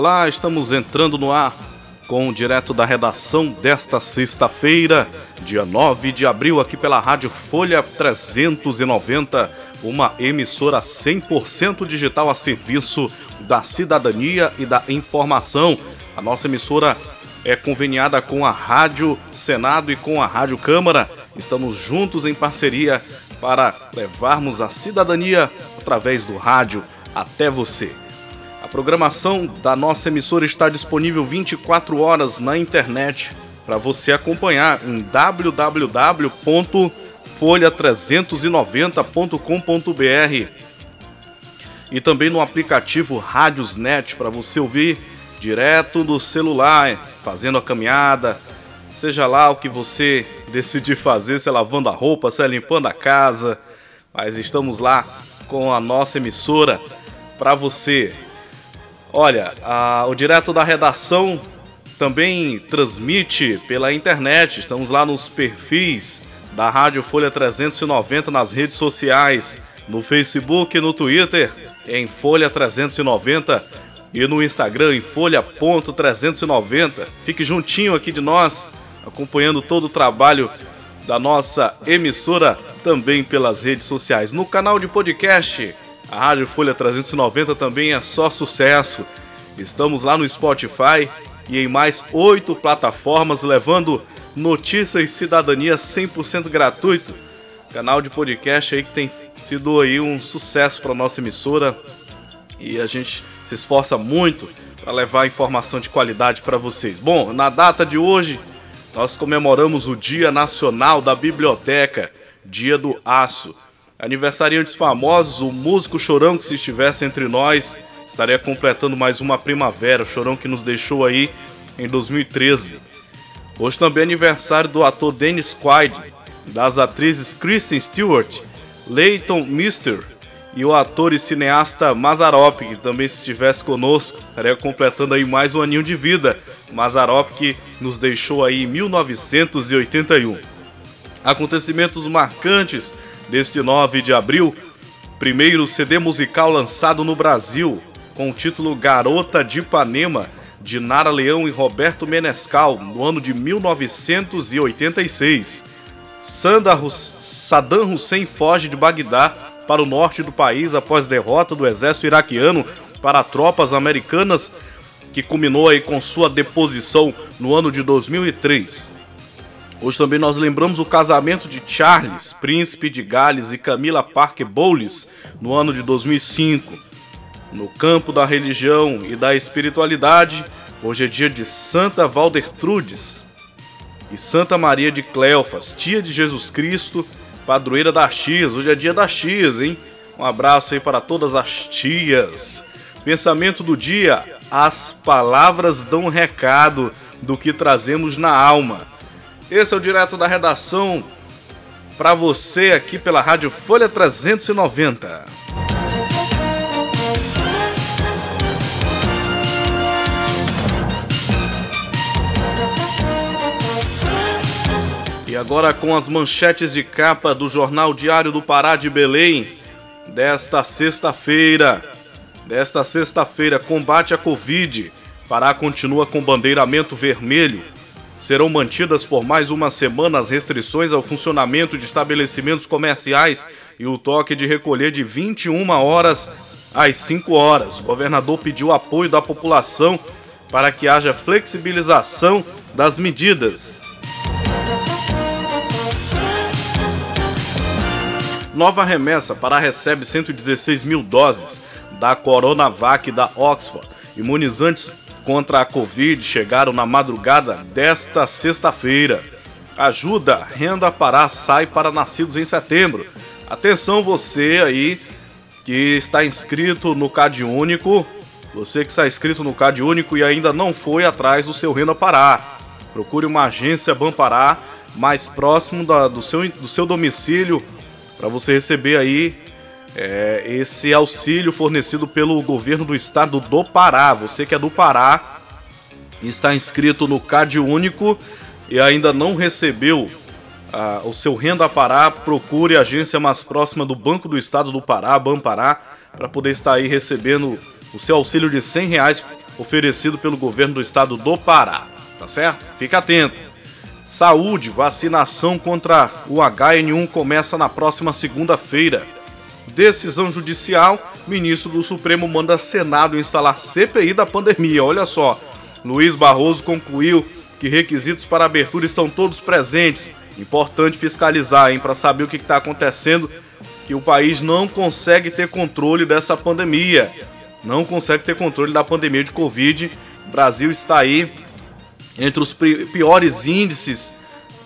Olá, estamos entrando no ar com o direto da redação desta sexta-feira, dia 9 de abril, aqui pela Rádio Folha 390, uma emissora 100% digital a serviço da cidadania e da informação. A nossa emissora é conveniada com a Rádio Senado e com a Rádio Câmara. Estamos juntos em parceria para levarmos a cidadania através do rádio até você programação da nossa emissora está disponível 24 horas na internet para você acompanhar em www.folha390.com.br e também no aplicativo Rádiosnet para você ouvir direto do celular, fazendo a caminhada, seja lá o que você decidir fazer, se é lavando a roupa, se é limpando a casa, mas estamos lá com a nossa emissora para você. Olha, a, o direto da redação também transmite pela internet. Estamos lá nos perfis da Rádio Folha 390 nas redes sociais, no Facebook, no Twitter, em Folha 390 e no Instagram em folha.390. Fique juntinho aqui de nós, acompanhando todo o trabalho da nossa emissora também pelas redes sociais. No canal de podcast a Rádio Folha 390 também é só sucesso. Estamos lá no Spotify e em mais oito plataformas levando notícias e cidadania 100% gratuito. Canal de podcast aí que tem sido aí um sucesso para nossa emissora e a gente se esforça muito para levar informação de qualidade para vocês. Bom, na data de hoje nós comemoramos o Dia Nacional da Biblioteca, Dia do Aço. Aniversariantes famosos, o músico Chorão, que se estivesse entre nós, estaria completando mais uma primavera. O Chorão que nos deixou aí em 2013. Hoje também é aniversário do ator Dennis Quaid, das atrizes Kristen Stewart, Leighton Mister e o ator e cineasta Mazarop, que também se estivesse conosco, estaria completando aí mais um aninho de vida. Mazarop que nos deixou aí em 1981. Acontecimentos marcantes deste 9 de abril, primeiro CD musical lançado no Brasil, com o título Garota de Ipanema, de Nara Leão e Roberto Menescal, no ano de 1986. Saddam Hussein foge de Bagdá para o norte do país após derrota do exército iraquiano para tropas americanas, que culminou aí com sua deposição no ano de 2003. Hoje também nós lembramos o casamento de Charles, príncipe de Gales, e Camila Parker Bowles, no ano de 2005. No campo da religião e da espiritualidade, hoje é dia de Santa Valdertrudes e Santa Maria de Cleofas, tia de Jesus Cristo, padroeira das tias. Hoje é dia das tias, hein? Um abraço aí para todas as tias. Pensamento do dia: as palavras dão recado do que trazemos na alma. Esse é o direto da redação para você aqui pela Rádio Folha 390. E agora com as manchetes de capa do Jornal Diário do Pará de Belém desta sexta-feira. Desta sexta-feira, combate à Covid. Pará continua com bandeiramento vermelho serão mantidas por mais uma semana as restrições ao funcionamento de estabelecimentos comerciais e o toque de recolher de 21 horas às 5 horas. O governador pediu apoio da população para que haja flexibilização das medidas. Nova remessa para recebe 116 mil doses da Coronavac da Oxford. Imunizantes contra a Covid chegaram na madrugada desta sexta-feira. Ajuda Renda Pará sai para nascidos em setembro. Atenção você aí que está inscrito no Cade Único, você que está inscrito no Cade Único e ainda não foi atrás do seu Renda Pará. Procure uma agência Bampará mais próximo da, do, seu, do seu domicílio para você receber aí é, esse auxílio fornecido pelo governo do estado do Pará. Você que é do Pará e está inscrito no CAD Único e ainda não recebeu ah, o seu Renda Pará, procure a agência mais próxima do Banco do Estado do Pará, Bampará, para poder estar aí recebendo o seu auxílio de 100 reais oferecido pelo governo do estado do Pará. Tá certo? Fica atento. Saúde, vacinação contra o HN1 começa na próxima segunda-feira. Decisão judicial: ministro do Supremo manda Senado instalar CPI da pandemia. Olha só, Luiz Barroso concluiu que requisitos para abertura estão todos presentes. Importante fiscalizar, hein, para saber o que está acontecendo, que o país não consegue ter controle dessa pandemia. Não consegue ter controle da pandemia de Covid. O Brasil está aí entre os piores índices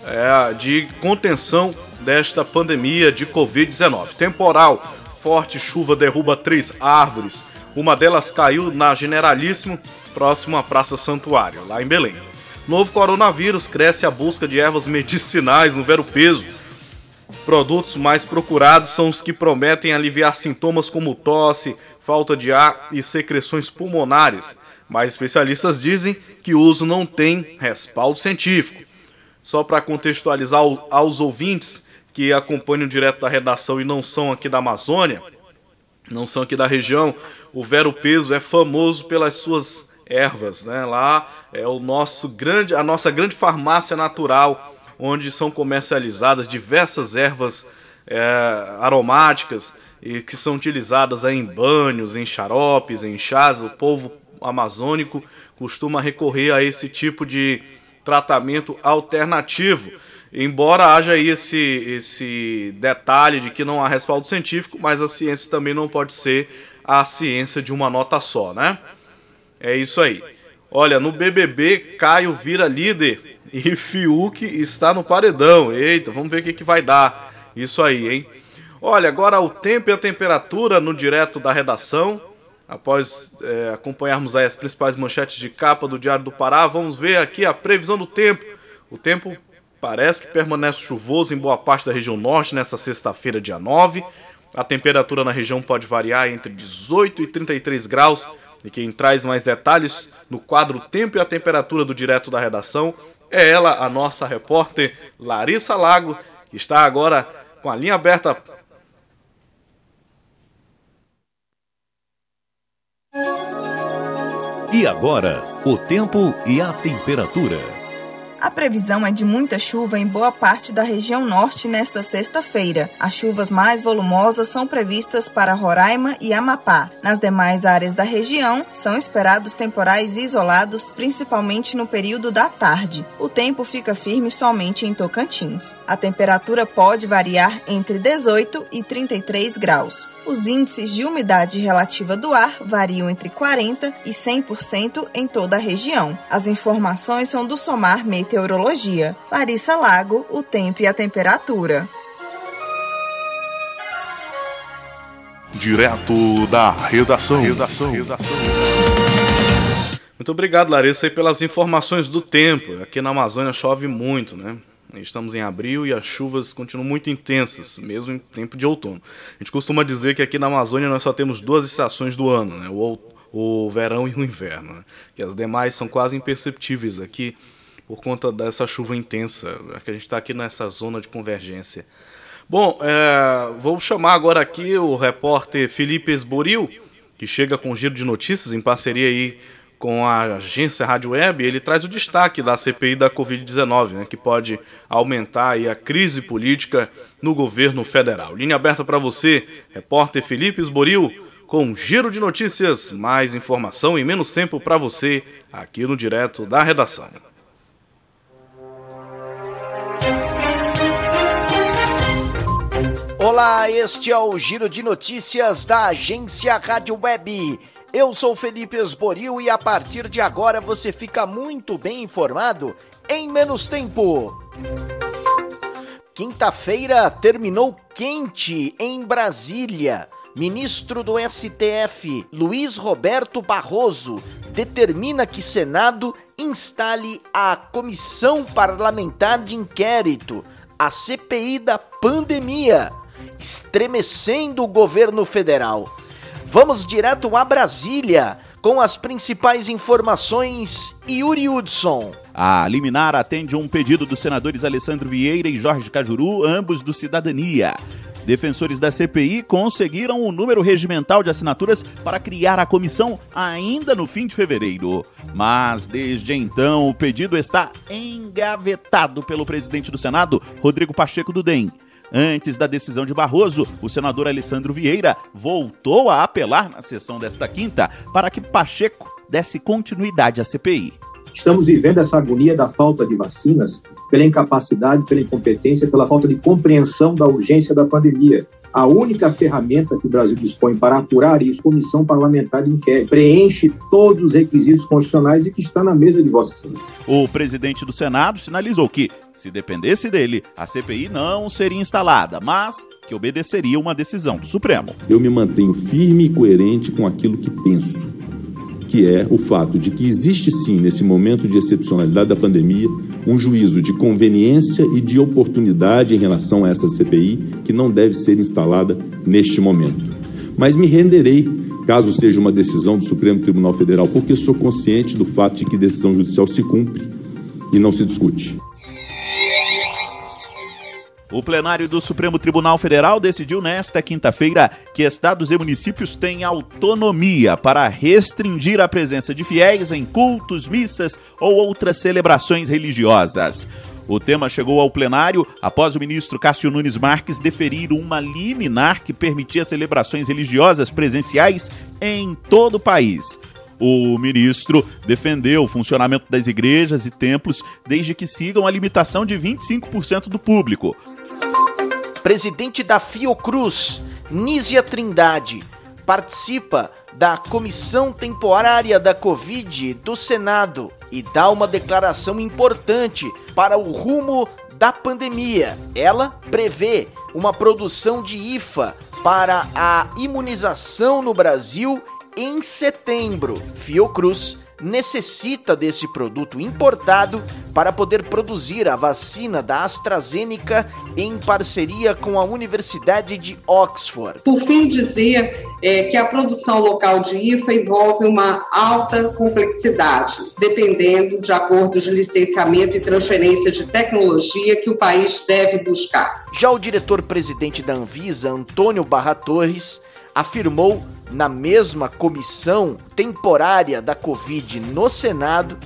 é, de contenção desta pandemia de Covid-19. Temporal, forte chuva derruba três árvores. Uma delas caiu na Generalíssimo, próximo à Praça Santuário, lá em Belém. Novo coronavírus cresce a busca de ervas medicinais no Vero Peso. Produtos mais procurados são os que prometem aliviar sintomas como tosse, falta de ar e secreções pulmonares. Mas especialistas dizem que o uso não tem respaldo científico. Só para contextualizar aos ouvintes, que acompanham direto da redação e não são aqui da Amazônia, não são aqui da região, o Vero Peso é famoso pelas suas ervas, né? Lá é o nosso grande, a nossa grande farmácia natural, onde são comercializadas diversas ervas é, aromáticas e que são utilizadas em banhos, em xaropes, em chás. O povo amazônico costuma recorrer a esse tipo de tratamento alternativo. Embora haja esse, esse detalhe de que não há respaldo científico, mas a ciência também não pode ser a ciência de uma nota só, né? É isso aí. Olha, no BBB, Caio vira líder e Fiuk está no paredão. Eita, vamos ver o que, que vai dar isso aí, hein? Olha, agora o tempo e a temperatura no direto da redação. Após é, acompanharmos as principais manchetes de capa do Diário do Pará, vamos ver aqui a previsão do tempo. O tempo Parece que permanece chuvoso em boa parte da região norte nessa sexta-feira, dia 9. A temperatura na região pode variar entre 18 e 33 graus. E quem traz mais detalhes no quadro Tempo e a Temperatura do Direto da Redação é ela, a nossa repórter Larissa Lago, que está agora com a linha aberta. E agora, o tempo e a temperatura. A previsão é de muita chuva em boa parte da região norte nesta sexta-feira. As chuvas mais volumosas são previstas para Roraima e Amapá. Nas demais áreas da região, são esperados temporais isolados, principalmente no período da tarde. O tempo fica firme somente em Tocantins. A temperatura pode variar entre 18 e 33 graus. Os índices de umidade relativa do ar variam entre 40% e 100% em toda a região. As informações são do Somar Meteorologia. Larissa Lago, o tempo e a temperatura. Direto da redação. redação. redação. Muito obrigado, Larissa, pelas informações do tempo. Aqui na Amazônia chove muito, né? Estamos em abril e as chuvas continuam muito intensas, mesmo em tempo de outono. A gente costuma dizer que aqui na Amazônia nós só temos duas estações do ano, né? o, o verão e o inverno. Né? Que as demais são quase imperceptíveis aqui por conta dessa chuva intensa, que a gente está aqui nessa zona de convergência. Bom, é, vou chamar agora aqui o repórter Felipe Esboril, que chega com um giro de notícias em parceria aí com a agência Rádio Web, ele traz o destaque da CPI da Covid-19, né, que pode aumentar a crise política no governo federal. Linha aberta para você, repórter Felipe Esboril, com um giro de notícias, mais informação e menos tempo para você aqui no Direto da Redação. Olá, este é o Giro de Notícias da agência Rádio Web. Eu sou Felipe Esboril e a partir de agora você fica muito bem informado em menos tempo. Quinta-feira terminou quente em Brasília. Ministro do STF, Luiz Roberto Barroso, determina que Senado instale a Comissão Parlamentar de Inquérito, a CPI da pandemia estremecendo o governo federal. Vamos direto a Brasília com as principais informações Yuri Hudson. A liminar atende um pedido dos senadores Alessandro Vieira e Jorge Cajuru, ambos do Cidadania. Defensores da CPI conseguiram o número regimental de assinaturas para criar a comissão ainda no fim de fevereiro. Mas desde então o pedido está engavetado pelo presidente do Senado, Rodrigo Pacheco do DEM. Antes da decisão de Barroso, o senador Alessandro Vieira voltou a apelar na sessão desta quinta para que Pacheco desse continuidade à CPI. Estamos vivendo essa agonia da falta de vacinas pela incapacidade, pela incompetência, pela falta de compreensão da urgência da pandemia. A única ferramenta que o Brasil dispõe para apurar isso, Comissão Parlamentar de Inquérito, preenche todos os requisitos constitucionais e que está na mesa de Vossa Excelência. O presidente do Senado sinalizou que, se dependesse dele, a CPI não seria instalada, mas que obedeceria uma decisão do Supremo. Eu me mantenho firme e coerente com aquilo que penso que é o fato de que existe sim, nesse momento de excepcionalidade da pandemia, um juízo de conveniência e de oportunidade em relação a essa CPI que não deve ser instalada neste momento. Mas me renderei caso seja uma decisão do Supremo Tribunal Federal, porque sou consciente do fato de que decisão judicial se cumpre e não se discute. O plenário do Supremo Tribunal Federal decidiu nesta quinta-feira que estados e municípios têm autonomia para restringir a presença de fiéis em cultos, missas ou outras celebrações religiosas. O tema chegou ao plenário após o ministro Cássio Nunes Marques deferir uma liminar que permitia celebrações religiosas presenciais em todo o país. O ministro defendeu o funcionamento das igrejas e templos desde que sigam a limitação de 25% do público. Presidente da Fiocruz, Nízia Trindade, participa da Comissão Temporária da Covid do Senado e dá uma declaração importante para o rumo da pandemia. Ela prevê uma produção de IFA para a imunização no Brasil em setembro. Fiocruz necessita desse produto importado para poder produzir a vacina da AstraZeneca em parceria com a Universidade de Oxford. Por fim, dizer é, que a produção local de IFA envolve uma alta complexidade, dependendo de acordos de licenciamento e transferência de tecnologia que o país deve buscar. Já o diretor-presidente da Anvisa, Antônio Barra Torres, afirmou na mesma comissão temporária da Covid no Senado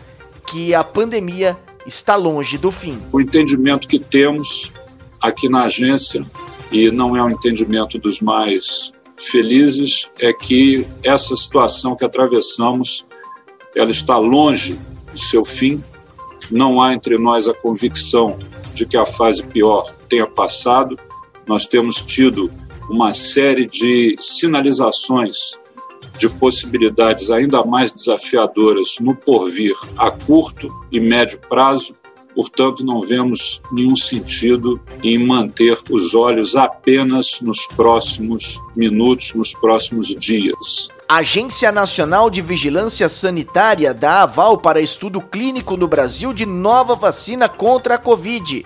que a pandemia está longe do fim. O entendimento que temos aqui na agência, e não é um entendimento dos mais felizes, é que essa situação que atravessamos ela está longe do seu fim. Não há entre nós a convicção de que a fase pior tenha passado. Nós temos tido uma série de sinalizações de possibilidades ainda mais desafiadoras no porvir a curto e médio prazo. Portanto, não vemos nenhum sentido em manter os olhos apenas nos próximos minutos, nos próximos dias. A Agência Nacional de Vigilância Sanitária dá aval para estudo clínico no Brasil de nova vacina contra a Covid.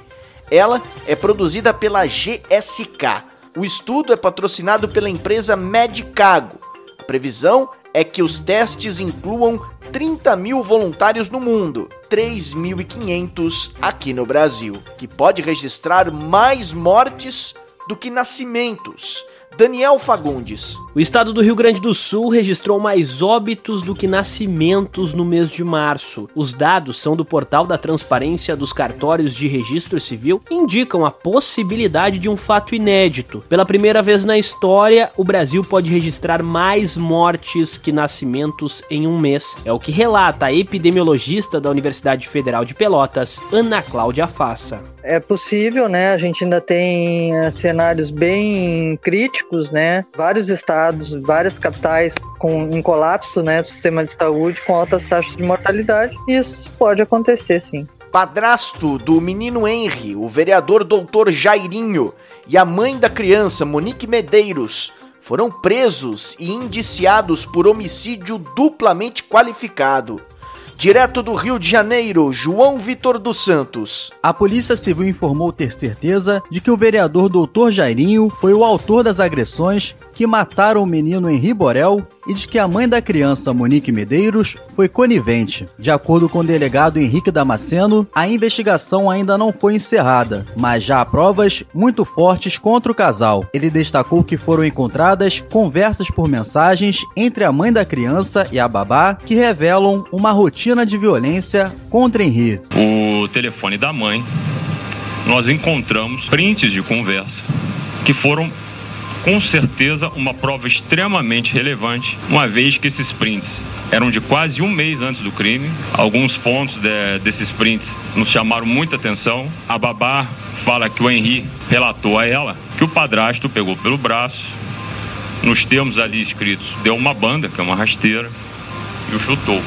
Ela é produzida pela GSK. O estudo é patrocinado pela empresa Medicago. A previsão é que os testes incluam 30 mil voluntários no mundo, 3.500 aqui no Brasil, que pode registrar mais mortes do que nascimentos. Daniel Fagundes. O estado do Rio Grande do Sul registrou mais óbitos do que nascimentos no mês de março. Os dados são do portal da transparência dos cartórios de registro civil e indicam a possibilidade de um fato inédito. Pela primeira vez na história, o Brasil pode registrar mais mortes que nascimentos em um mês. É o que relata a epidemiologista da Universidade Federal de Pelotas, Ana Cláudia Fassa. É possível, né? A gente ainda tem uh, cenários bem críticos, né? Vários estados, várias capitais com em colapso, né, do sistema de saúde com altas taxas de mortalidade. Isso pode acontecer, sim. Padrasto do menino Henry, o vereador doutor Jairinho, e a mãe da criança, Monique Medeiros, foram presos e indiciados por homicídio duplamente qualificado. Direto do Rio de Janeiro, João Vitor dos Santos. A Polícia Civil informou ter certeza de que o vereador Dr. Jairinho foi o autor das agressões que mataram o menino Henri Borel e de que a mãe da criança, Monique Medeiros, foi conivente. De acordo com o delegado Henrique Damasceno, a investigação ainda não foi encerrada, mas já há provas muito fortes contra o casal. Ele destacou que foram encontradas conversas por mensagens entre a mãe da criança e a babá que revelam uma rotina de violência contra Henri. O telefone da mãe, nós encontramos prints de conversa que foram com certeza uma prova extremamente relevante, uma vez que esses prints eram de quase um mês antes do crime. Alguns pontos de, desses prints nos chamaram muita atenção. A babá fala que o Henri relatou a ela que o padrasto pegou pelo braço, nos termos ali escritos, deu uma banda, que é uma rasteira, e o chutou.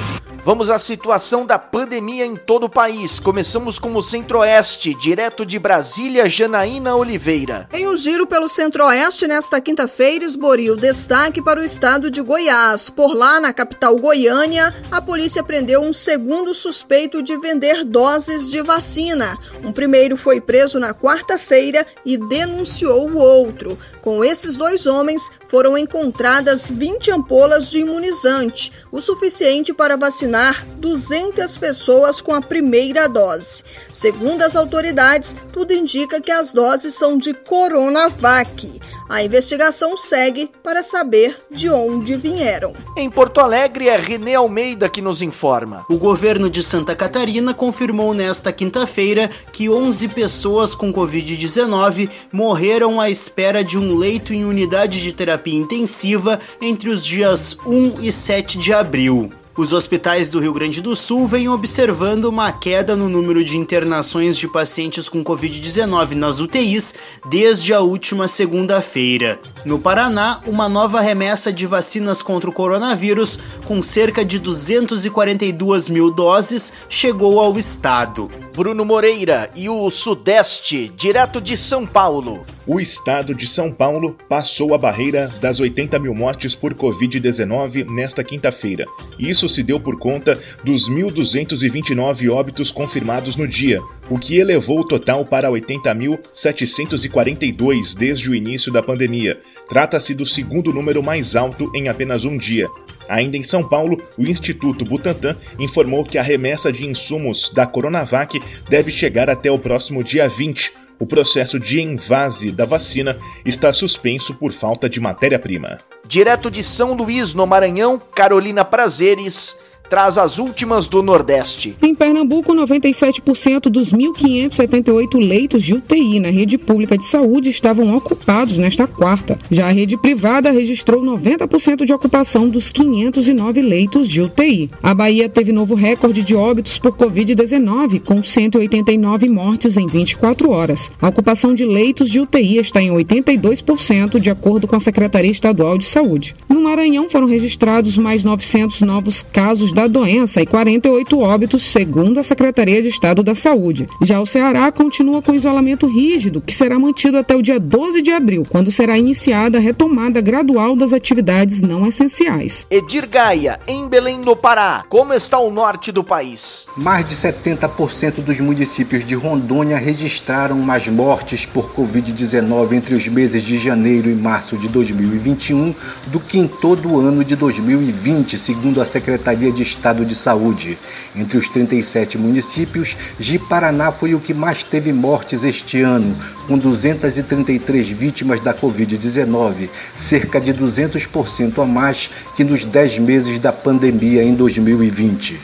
Vamos à situação da pandemia em todo o país. Começamos com o Centro-Oeste, direto de Brasília, Janaína Oliveira. Em um giro pelo Centro-Oeste, nesta quinta-feira, esboriu destaque para o estado de Goiás. Por lá, na capital Goiânia, a polícia prendeu um segundo suspeito de vender doses de vacina. Um primeiro foi preso na quarta-feira e denunciou o outro. Com esses dois homens, foram encontradas 20 ampolas de imunizante, o suficiente para vacinar 200 pessoas com a primeira dose. Segundo as autoridades, tudo indica que as doses são de Coronavac. A investigação segue para saber de onde vieram. Em Porto Alegre, é René Almeida que nos informa. O governo de Santa Catarina confirmou nesta quinta-feira que 11 pessoas com Covid-19 morreram à espera de um leito em unidade de terapia intensiva entre os dias 1 e 7 de abril. Os hospitais do Rio Grande do Sul vêm observando uma queda no número de internações de pacientes com Covid-19 nas UTIs desde a última segunda-feira. No Paraná, uma nova remessa de vacinas contra o coronavírus, com cerca de 242 mil doses, chegou ao estado. Bruno Moreira e o Sudeste, direto de São Paulo. O estado de São Paulo passou a barreira das 80 mil mortes por Covid-19 nesta quinta-feira. Isso se deu por conta dos 1.229 óbitos confirmados no dia, o que elevou o total para 80.742 desde o início da pandemia. Trata-se do segundo número mais alto em apenas um dia. Ainda em São Paulo, o Instituto Butantan informou que a remessa de insumos da Coronavac deve chegar até o próximo dia 20. O processo de envase da vacina está suspenso por falta de matéria-prima. Direto de São Luís, no Maranhão, Carolina Prazeres traz as últimas do Nordeste. Em Pernambuco, 97% dos 1.578 leitos de UTI na rede pública de saúde estavam ocupados nesta quarta. Já a rede privada registrou 90% de ocupação dos 509 leitos de UTI. A Bahia teve novo recorde de óbitos por Covid-19, com 189 mortes em 24 horas. A ocupação de leitos de UTI está em 82%, de acordo com a Secretaria Estadual de Saúde. No Maranhão foram registrados mais 900 novos casos da doença e 48 óbitos, segundo a Secretaria de Estado da Saúde. Já o Ceará continua com isolamento rígido, que será mantido até o dia 12 de abril, quando será iniciada a retomada gradual das atividades não essenciais. Edir Gaia, em Belém do Pará, como está o norte do país? Mais de 70% dos municípios de Rondônia registraram mais mortes por Covid-19 entre os meses de janeiro e março de 2021 do que em todo o ano de 2020, segundo a Secretaria de estado de saúde. Entre os 37 municípios, Ji-Paraná foi o que mais teve mortes este ano, com 233 vítimas da Covid-19, cerca de 200% a mais que nos 10 meses da pandemia em 2020.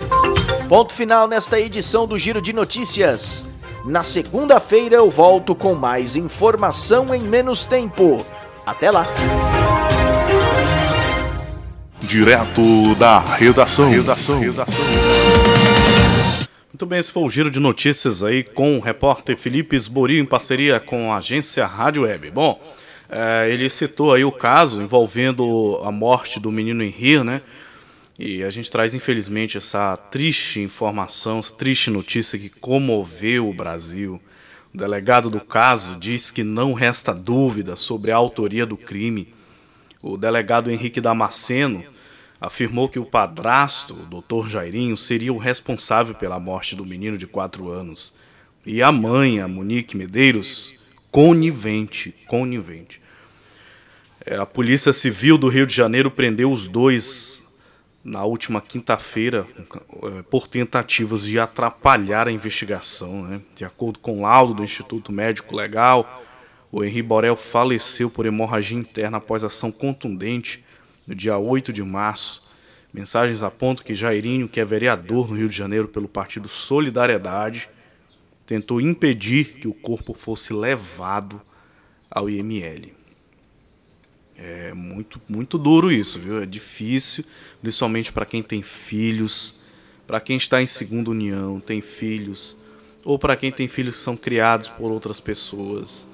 Ponto final nesta edição do Giro de Notícias. Na segunda-feira eu volto com mais informação em menos tempo. Até lá! Direto da redação. redação. redação. Muito bem, esse foi o giro de notícias aí com o repórter Felipe Esbori em parceria com a agência Rádio Web. Bom, é, ele citou aí o caso envolvendo a morte do menino Henri, né? E a gente traz, infelizmente, essa triste informação, essa triste notícia que comoveu o Brasil. O delegado do caso diz que não resta dúvida sobre a autoria do crime. O delegado Henrique Damasceno afirmou que o padrasto, o Dr. Jairinho, seria o responsável pela morte do menino de 4 anos. E a mãe, a Monique Medeiros, conivente, conivente. É, a Polícia Civil do Rio de Janeiro prendeu os dois na última quinta-feira é, por tentativas de atrapalhar a investigação. Né? De acordo com o laudo do Instituto Médico Legal, o Henri Borel faleceu por hemorragia interna após ação contundente no dia 8 de março. Mensagens apontam que Jairinho, que é vereador no Rio de Janeiro pelo partido Solidariedade, tentou impedir que o corpo fosse levado ao IML. É muito, muito duro isso, viu? É difícil, principalmente para quem tem filhos, para quem está em segunda união, tem filhos, ou para quem tem filhos que são criados por outras pessoas.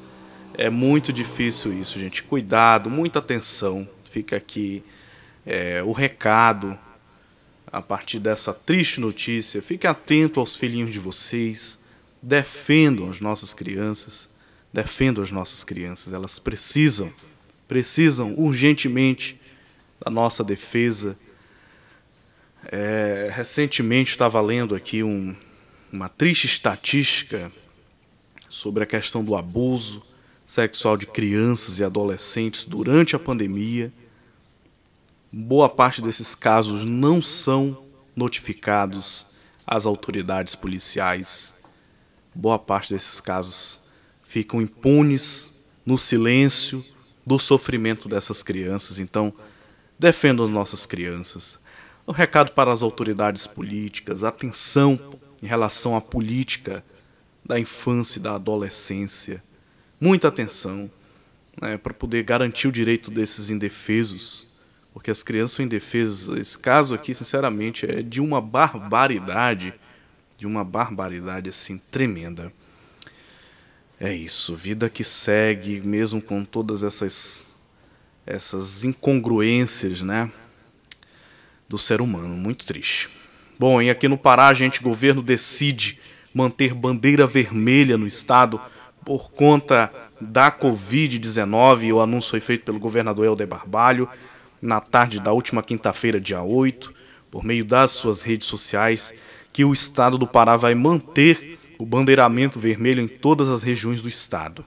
É muito difícil isso, gente. Cuidado, muita atenção. Fica aqui é, o recado a partir dessa triste notícia. Fique atento aos filhinhos de vocês. Defendam as nossas crianças. Defendam as nossas crianças. Elas precisam, precisam urgentemente da nossa defesa. É, recentemente estava lendo aqui um, uma triste estatística sobre a questão do abuso sexual de crianças e adolescentes durante a pandemia. Boa parte desses casos não são notificados às autoridades policiais. Boa parte desses casos ficam impunes no silêncio do sofrimento dessas crianças. Então, defendam as nossas crianças. Um recado para as autoridades políticas: atenção em relação à política da infância e da adolescência muita atenção né, para poder garantir o direito desses indefesos, porque as crianças são indefesas. Esse caso aqui, sinceramente, é de uma barbaridade, de uma barbaridade assim tremenda. É isso, vida que segue, mesmo com todas essas essas incongruências, né, do ser humano, muito triste. Bom, e aqui no Pará, gente, governo decide manter bandeira vermelha no estado por conta da Covid-19. O anúncio foi feito pelo governador Helder Barbalho na tarde da última quinta-feira, dia 8, por meio das suas redes sociais, que o estado do Pará vai manter o bandeiramento vermelho em todas as regiões do estado.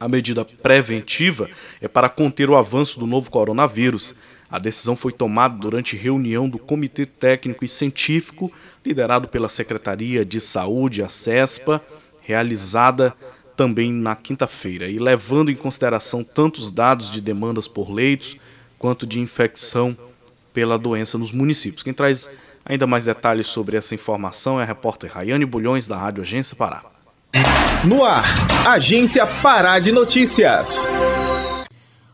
A medida preventiva é para conter o avanço do novo coronavírus. A decisão foi tomada durante reunião do Comitê Técnico e Científico, liderado pela Secretaria de Saúde, a CESPA, realizada também na quinta-feira e levando em consideração tanto os dados de demandas por leitos quanto de infecção pela doença nos municípios. Quem traz ainda mais detalhes sobre essa informação é a repórter Rayane Bulhões, da Rádio Agência Pará. No ar, Agência Pará de Notícias.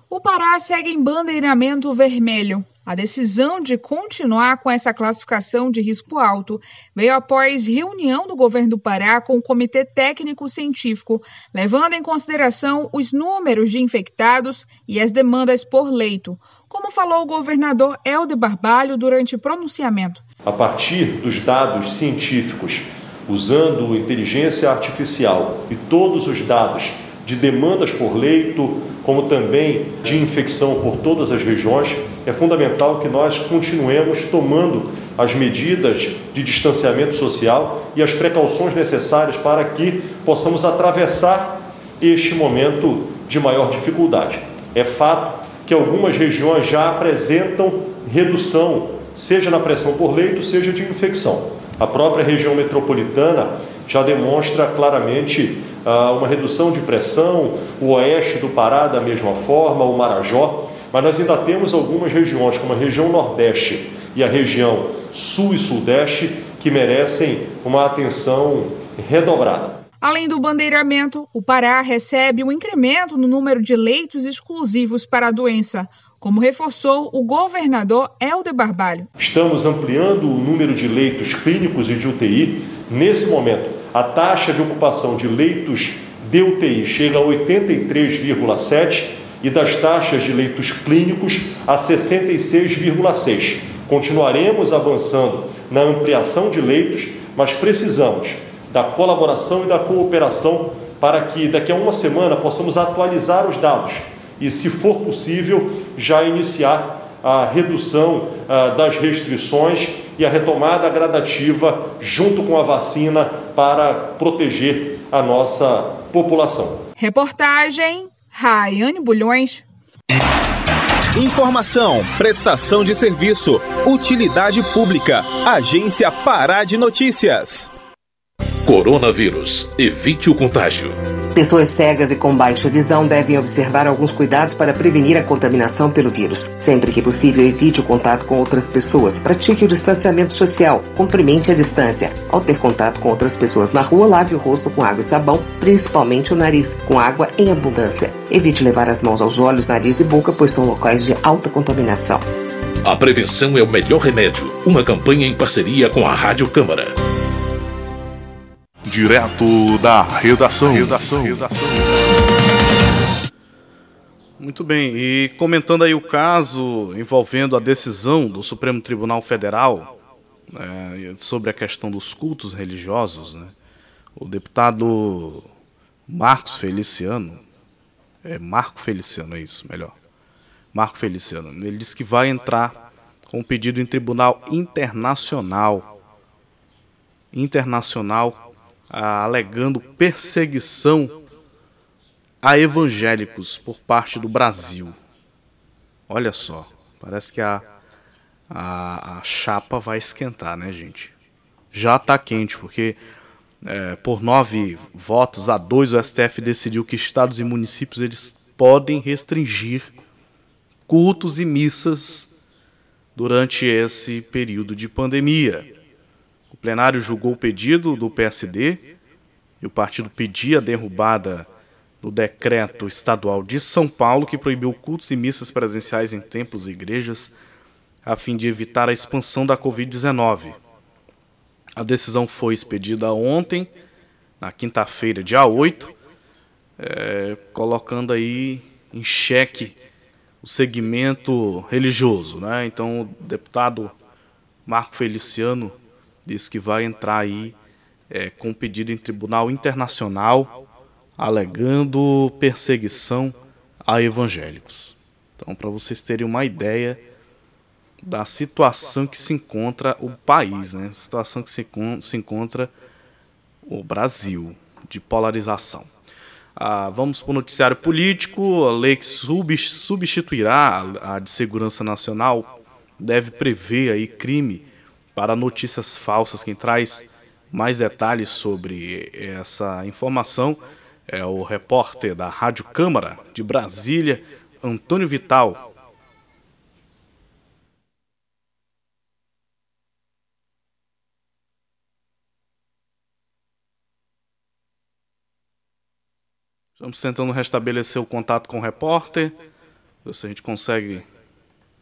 O Pará segue em bandeiramento vermelho. A decisão de continuar com essa classificação de risco alto veio após reunião do governo do Pará com o Comitê Técnico Científico, levando em consideração os números de infectados e as demandas por leito, como falou o governador Helder Barbalho durante pronunciamento. A partir dos dados científicos, usando inteligência artificial e todos os dados de demandas por leito, como também de infecção por todas as regiões, é fundamental que nós continuemos tomando as medidas de distanciamento social e as precauções necessárias para que possamos atravessar este momento de maior dificuldade. É fato que algumas regiões já apresentam redução seja na pressão por leito, seja de infecção. A própria região metropolitana já demonstra claramente ah, uma redução de pressão, o oeste do Pará da mesma forma, o Marajó, mas nós ainda temos algumas regiões, como a região Nordeste e a região Sul e Sudeste, que merecem uma atenção redobrada. Além do bandeiramento, o Pará recebe um incremento no número de leitos exclusivos para a doença, como reforçou o governador Helder Barbalho. Estamos ampliando o número de leitos clínicos e de UTI. Nesse momento, a taxa de ocupação de leitos de UTI chega a 83,7 e das taxas de leitos clínicos a 66,6. Continuaremos avançando na ampliação de leitos, mas precisamos da colaboração e da cooperação para que daqui a uma semana possamos atualizar os dados e, se for possível, já iniciar a redução uh, das restrições e a retomada gradativa junto com a vacina para proteger a nossa população. Reportagem Raiane Bulhões. Informação, prestação de serviço, utilidade pública. Agência Pará de Notícias. Coronavírus. Evite o contágio. Pessoas cegas e com baixa visão devem observar alguns cuidados para prevenir a contaminação pelo vírus. Sempre que possível, evite o contato com outras pessoas. Pratique o distanciamento social. Cumprimente a distância. Ao ter contato com outras pessoas na rua, lave o rosto com água e sabão, principalmente o nariz, com água em abundância. Evite levar as mãos aos olhos, nariz e boca, pois são locais de alta contaminação. A prevenção é o melhor remédio. Uma campanha em parceria com a Rádio Câmara. Direto da redação. redação. redação. Muito bem, e comentando aí o caso envolvendo a decisão do Supremo Tribunal Federal é, sobre a questão dos cultos religiosos, né, o deputado Marcos Feliciano, é Marco Feliciano, é isso, melhor, Marco Feliciano, ele disse que vai entrar com um pedido em tribunal internacional, internacional alegando perseguição a evangélicos por parte do Brasil. Olha só, parece que a, a, a chapa vai esquentar, né, gente? Já está quente, porque é, por nove votos a dois o STF decidiu que estados e municípios eles podem restringir cultos e missas durante esse período de pandemia plenário julgou o pedido do PSD e o partido pedia a derrubada do decreto estadual de São Paulo que proibiu cultos e missas presenciais em templos e igrejas a fim de evitar a expansão da Covid-19. A decisão foi expedida ontem, na quinta-feira, dia 8, é, colocando aí em xeque o segmento religioso. Né? Então, o deputado Marco Feliciano diz que vai entrar aí é, com pedido em tribunal internacional alegando perseguição a evangélicos. Então, para vocês terem uma ideia da situação que se encontra o país, né? situação que se, se encontra o Brasil de polarização. Ah, vamos para o noticiário político. A lei que substituirá a de segurança nacional deve prever aí crime para notícias falsas. Quem traz mais detalhes sobre essa informação é o repórter da Rádio Câmara de Brasília, Antônio Vital. Estamos tentando restabelecer o contato com o repórter, ver se a gente consegue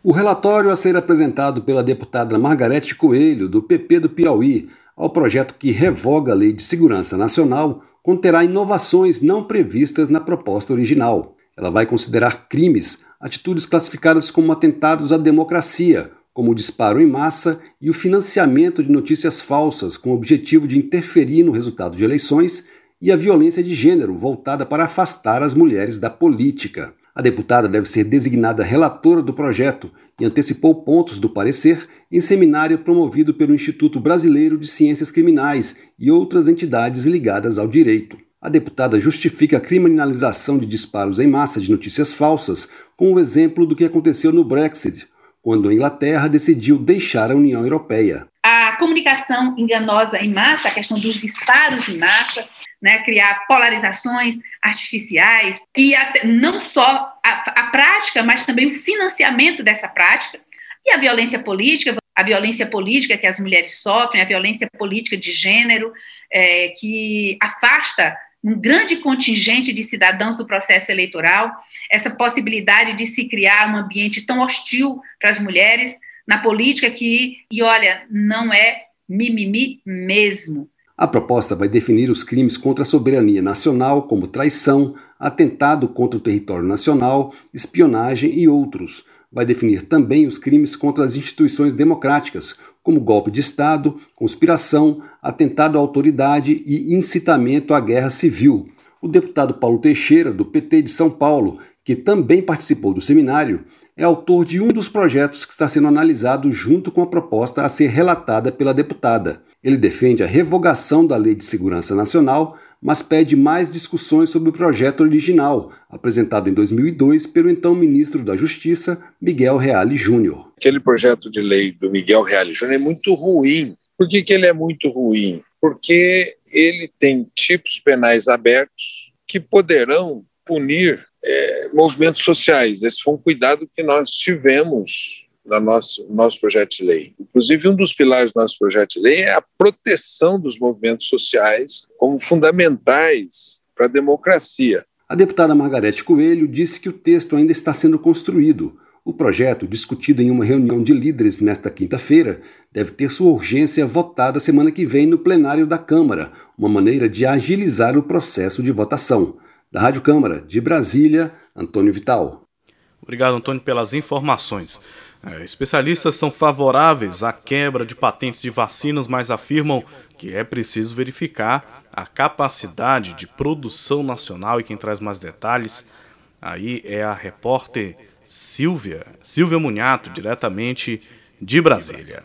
o relatório a ser apresentado pela deputada Margarete Coelho, do PP do Piauí, ao projeto que revoga a Lei de Segurança Nacional, conterá inovações não previstas na proposta original. Ela vai considerar crimes atitudes classificadas como atentados à democracia, como o disparo em massa e o financiamento de notícias falsas com o objetivo de interferir no resultado de eleições e a violência de gênero voltada para afastar as mulheres da política. A deputada deve ser designada relatora do projeto e antecipou pontos do parecer em seminário promovido pelo Instituto Brasileiro de Ciências Criminais e outras entidades ligadas ao direito. A deputada justifica a criminalização de disparos em massa de notícias falsas com o exemplo do que aconteceu no Brexit, quando a Inglaterra decidiu deixar a União Europeia. A comunicação enganosa em massa, a questão dos disparos em massa, né, criar polarizações artificiais e até, não só a, a prática, mas também o financiamento dessa prática e a violência política, a violência política que as mulheres sofrem, a violência política de gênero, é, que afasta um grande contingente de cidadãos do processo eleitoral, essa possibilidade de se criar um ambiente tão hostil para as mulheres na política que, e olha, não é mimimi mesmo. A proposta vai definir os crimes contra a soberania nacional, como traição, atentado contra o território nacional, espionagem e outros. Vai definir também os crimes contra as instituições democráticas, como golpe de Estado, conspiração, atentado à autoridade e incitamento à guerra civil. O deputado Paulo Teixeira, do PT de São Paulo, que também participou do seminário, é autor de um dos projetos que está sendo analisado junto com a proposta a ser relatada pela deputada. Ele defende a revogação da Lei de Segurança Nacional, mas pede mais discussões sobre o projeto original, apresentado em 2002 pelo então ministro da Justiça, Miguel Reale Júnior. Aquele projeto de lei do Miguel Reale Júnior é muito ruim. Por que, que ele é muito ruim? Porque ele tem tipos penais abertos que poderão punir é, movimentos sociais. Esse foi um cuidado que nós tivemos no nosso, nosso projeto de lei. Inclusive, um dos pilares do nosso projeto de lei é a proteção dos movimentos sociais como fundamentais para a democracia. A deputada Margarete Coelho disse que o texto ainda está sendo construído. O projeto, discutido em uma reunião de líderes nesta quinta-feira, deve ter sua urgência votada semana que vem no plenário da Câmara, uma maneira de agilizar o processo de votação. Da Rádio Câmara, de Brasília, Antônio Vital. Obrigado, Antônio, pelas informações. É, especialistas são favoráveis à quebra de patentes de vacinas, mas afirmam que é preciso verificar a capacidade de produção nacional. E quem traz mais detalhes aí é a repórter Silvia, Silvia Munhato, diretamente de Brasília.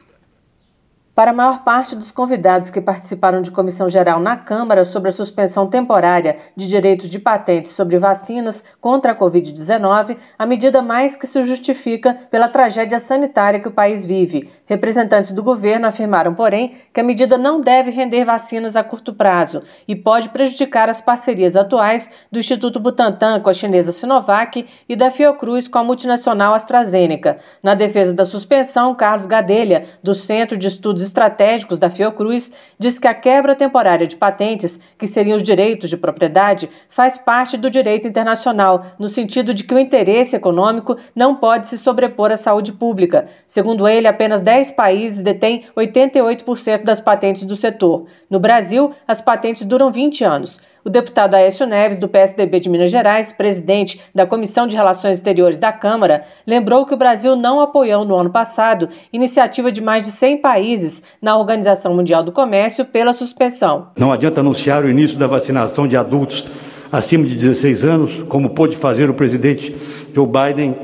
Para a maior parte dos convidados que participaram de comissão geral na Câmara sobre a suspensão temporária de direitos de patentes sobre vacinas contra a Covid-19, a medida mais que se justifica pela tragédia sanitária que o país vive. Representantes do governo afirmaram, porém, que a medida não deve render vacinas a curto prazo e pode prejudicar as parcerias atuais do Instituto Butantan com a chinesa Sinovac e da Fiocruz com a multinacional AstraZeneca. Na defesa da suspensão, Carlos Gadelha, do Centro de Estudos estratégicos da Fiocruz diz que a quebra temporária de patentes, que seriam os direitos de propriedade, faz parte do direito internacional, no sentido de que o interesse econômico não pode se sobrepor à saúde pública. Segundo ele, apenas 10 países detêm 88% das patentes do setor. No Brasil, as patentes duram 20 anos. O deputado Aécio Neves, do PSDB de Minas Gerais, presidente da Comissão de Relações Exteriores da Câmara, lembrou que o Brasil não apoiou no ano passado iniciativa de mais de 100 países na Organização Mundial do Comércio pela suspensão. Não adianta anunciar o início da vacinação de adultos acima de 16 anos, como pôde fazer o presidente Joe Biden,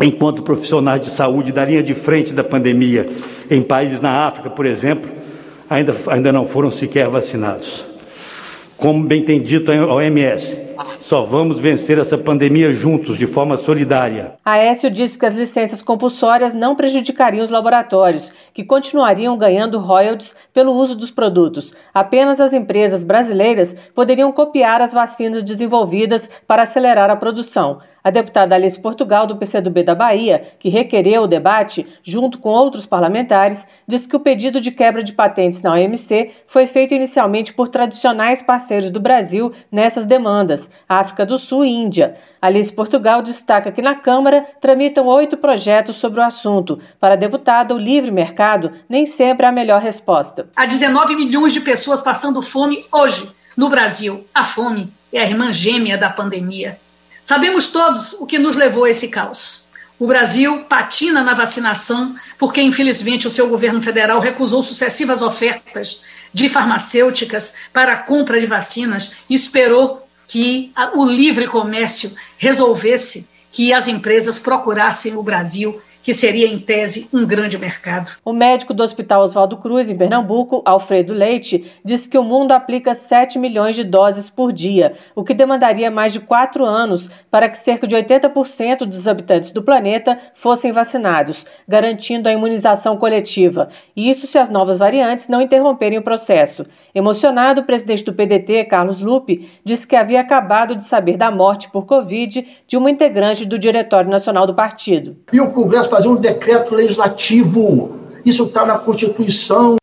enquanto profissionais de saúde da linha de frente da pandemia em países na África, por exemplo, ainda, ainda não foram sequer vacinados. Como bem tem dito a OMS, só vamos vencer essa pandemia juntos, de forma solidária. Aécio disse que as licenças compulsórias não prejudicariam os laboratórios, que continuariam ganhando royalties pelo uso dos produtos. Apenas as empresas brasileiras poderiam copiar as vacinas desenvolvidas para acelerar a produção. A deputada Alice Portugal, do PCdoB da Bahia, que requereu o debate, junto com outros parlamentares, disse que o pedido de quebra de patentes na OMC foi feito inicialmente por tradicionais parceiros do Brasil nessas demandas, África do Sul e Índia. Alice Portugal destaca que na Câmara tramitam oito projetos sobre o assunto. Para a deputada, o livre mercado nem sempre é a melhor resposta. Há 19 milhões de pessoas passando fome hoje no Brasil. A fome é a irmã gêmea da pandemia. Sabemos todos o que nos levou a esse caos. O Brasil patina na vacinação porque, infelizmente, o seu governo federal recusou sucessivas ofertas de farmacêuticas para a compra de vacinas e esperou que o livre comércio resolvesse que as empresas procurassem o Brasil que seria, em tese, um grande mercado. O médico do Hospital Oswaldo Cruz, em Pernambuco, Alfredo Leite, disse que o mundo aplica 7 milhões de doses por dia, o que demandaria mais de quatro anos para que cerca de 80% dos habitantes do planeta fossem vacinados, garantindo a imunização coletiva. E isso se as novas variantes não interromperem o processo. Emocionado, o presidente do PDT, Carlos Lupe, disse que havia acabado de saber da morte por Covid de uma integrante do Diretório Nacional do partido. E o Congresso fazer um decreto legislativo. Isso está na Constituição.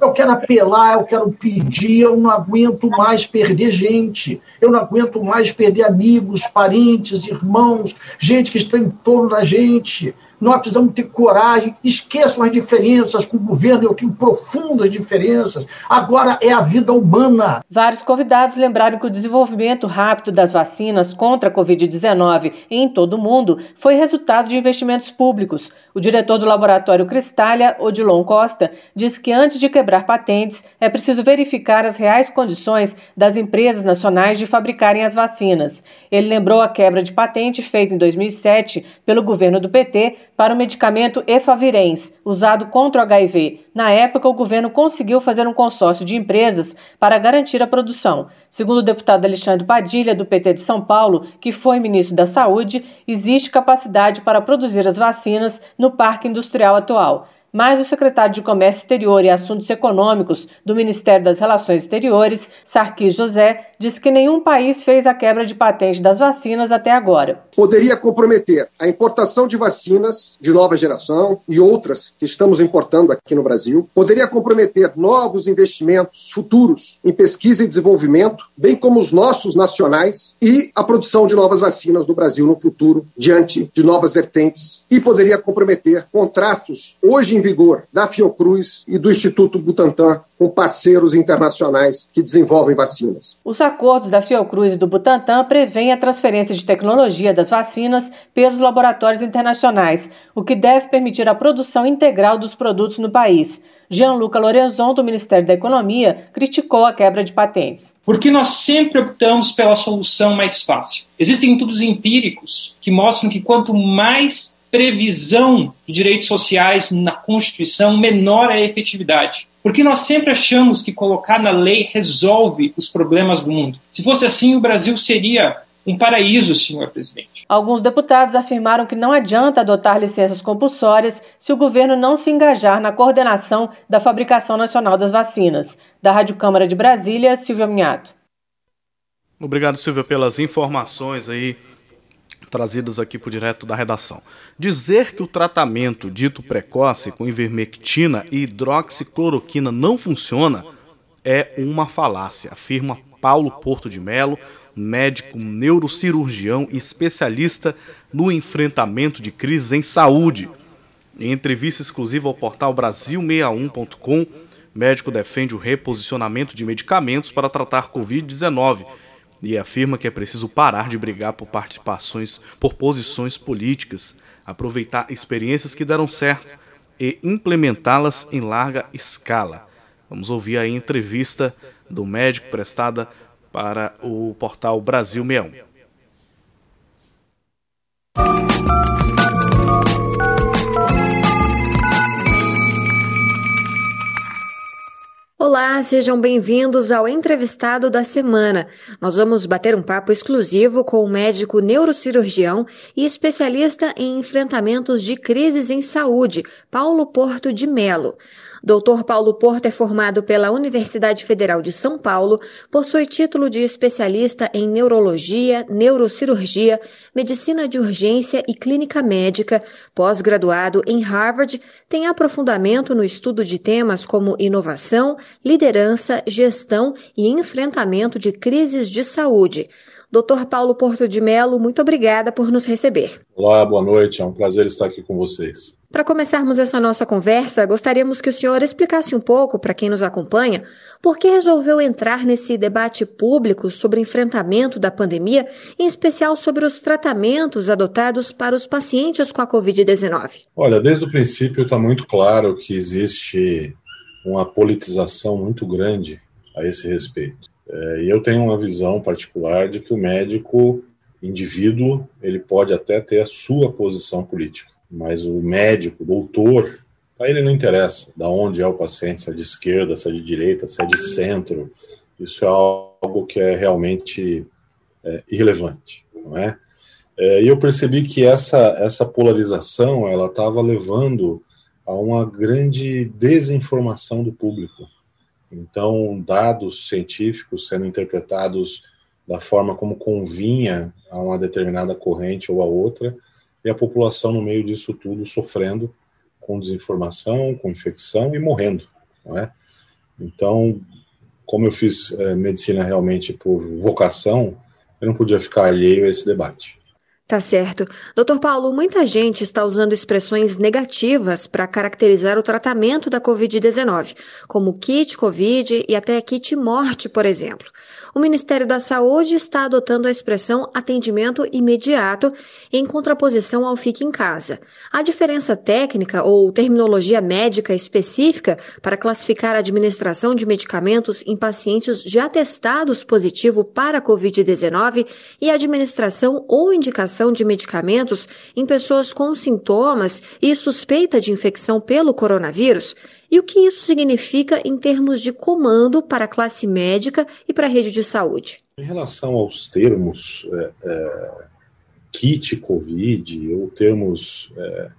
Eu quero apelar, eu quero pedir, eu não aguento mais perder gente. Eu não aguento mais perder amigos, parentes, irmãos, gente que está em torno da gente. Nós precisamos ter coragem, esqueçam as diferenças com o governo, eu tenho profundas diferenças. Agora é a vida humana. Vários convidados lembraram que o desenvolvimento rápido das vacinas contra a Covid-19 em todo o mundo foi resultado de investimentos públicos. O diretor do laboratório Cristália, Odilon Costa, disse que antes de quebrar patentes é preciso verificar as reais condições das empresas nacionais de fabricarem as vacinas. Ele lembrou a quebra de patente feita em 2007 pelo governo do PT para o medicamento Efavirenz, usado contra o HIV. Na época, o governo conseguiu fazer um consórcio de empresas para garantir a produção. Segundo o deputado Alexandre Padilha, do PT de São Paulo, que foi ministro da Saúde, existe capacidade para produzir as vacinas no parque industrial atual mas o secretário de Comércio Exterior e Assuntos Econômicos do Ministério das Relações Exteriores, Sarkis José, disse que nenhum país fez a quebra de patente das vacinas até agora. Poderia comprometer a importação de vacinas de nova geração e outras que estamos importando aqui no Brasil, poderia comprometer novos investimentos futuros em pesquisa e desenvolvimento, bem como os nossos nacionais e a produção de novas vacinas no Brasil no futuro, diante de novas vertentes, e poderia comprometer contratos hoje em vigor da Fiocruz e do Instituto Butantan com parceiros internacionais que desenvolvem vacinas. Os acordos da Fiocruz e do Butantan prevêem a transferência de tecnologia das vacinas pelos laboratórios internacionais, o que deve permitir a produção integral dos produtos no país. Gianluca Lorenzon, do Ministério da Economia, criticou a quebra de patentes. Porque nós sempre optamos pela solução mais fácil. Existem estudos empíricos que mostram que quanto mais previsão de direitos sociais na Constituição, menor é a efetividade. Porque nós sempre achamos que colocar na lei resolve os problemas do mundo. Se fosse assim, o Brasil seria um paraíso, senhor presidente. Alguns deputados afirmaram que não adianta adotar licenças compulsórias se o governo não se engajar na coordenação da fabricação nacional das vacinas. Da Rádio Câmara de Brasília, Silvia Minhato. Obrigado, Silvia, pelas informações aí trazidas aqui por direto da redação. Dizer que o tratamento dito precoce com ivermectina e hidroxicloroquina não funciona é uma falácia, afirma Paulo Porto de Melo, médico neurocirurgião e especialista no enfrentamento de crises em saúde. Em entrevista exclusiva ao portal Brasil61.com, médico defende o reposicionamento de medicamentos para tratar Covid-19 e afirma que é preciso parar de brigar por participações, por posições políticas, aproveitar experiências que deram certo e implementá-las em larga escala. Vamos ouvir a entrevista do médico prestada para o portal Brasil 61. Olá, sejam bem-vindos ao entrevistado da semana. Nós vamos bater um papo exclusivo com o médico neurocirurgião e especialista em enfrentamentos de crises em saúde, Paulo Porto de Melo. Dr. Paulo Porto é formado pela Universidade Federal de São Paulo, possui título de especialista em neurologia, neurocirurgia, medicina de urgência e clínica médica, pós-graduado em Harvard, tem aprofundamento no estudo de temas como inovação, liderança, gestão e enfrentamento de crises de saúde. Dr. Paulo Porto de Melo, muito obrigada por nos receber. Olá, boa noite. É um prazer estar aqui com vocês. Para começarmos essa nossa conversa, gostaríamos que o senhor explicasse um pouco para quem nos acompanha por que resolveu entrar nesse debate público sobre o enfrentamento da pandemia, em especial sobre os tratamentos adotados para os pacientes com a Covid-19. Olha, desde o princípio está muito claro que existe uma politização muito grande a esse respeito. É, e eu tenho uma visão particular de que o médico indivíduo ele pode até ter a sua posição política, mas o médico, doutor, para ele não interessa da onde é o paciente, se é de esquerda, se é de direita, se é de centro. Isso é algo que é realmente é, irrelevante, não é? é? E eu percebi que essa essa polarização ela estava levando a uma grande desinformação do público. Então, dados científicos sendo interpretados da forma como convinha a uma determinada corrente ou a outra, e a população no meio disso tudo sofrendo com desinformação, com infecção e morrendo, não é? Então, como eu fiz é, medicina realmente por vocação, eu não podia ficar alheio a esse debate. Tá certo. Doutor Paulo, muita gente está usando expressões negativas para caracterizar o tratamento da Covid-19, como kit Covid e até kit morte, por exemplo o Ministério da Saúde está adotando a expressão atendimento imediato em contraposição ao fique em casa. A diferença técnica ou terminologia médica específica para classificar a administração de medicamentos em pacientes já testados positivo para a Covid-19 e administração ou indicação de medicamentos em pessoas com sintomas e suspeita de infecção pelo coronavírus e o que isso significa em termos de comando para a classe médica e para a rede de saúde? Em relação aos termos é, é, kit Covid ou termos é,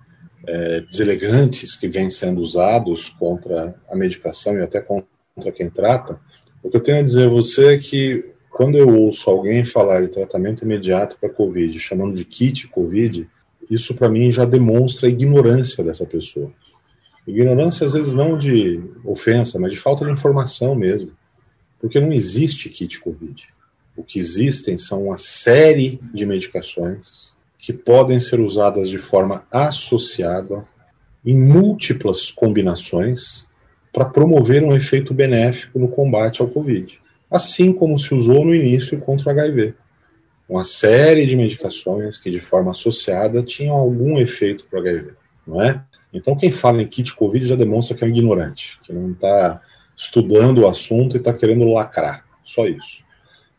é, deselegantes que vêm sendo usados contra a medicação e até contra quem trata, o que eu tenho a dizer a você é que quando eu ouço alguém falar de tratamento imediato para Covid, chamando de kit Covid, isso para mim já demonstra a ignorância dessa pessoa. Ignorância, às vezes, não de ofensa, mas de falta de informação mesmo. Porque não existe kit Covid. O que existem são uma série de medicações que podem ser usadas de forma associada em múltiplas combinações para promover um efeito benéfico no combate ao Covid. Assim como se usou no início contra o HIV. Uma série de medicações que, de forma associada, tinham algum efeito para o HIV. Não é? Então, quem fala em kit Covid já demonstra que é um ignorante, que não está estudando o assunto e está querendo lacrar. Só isso.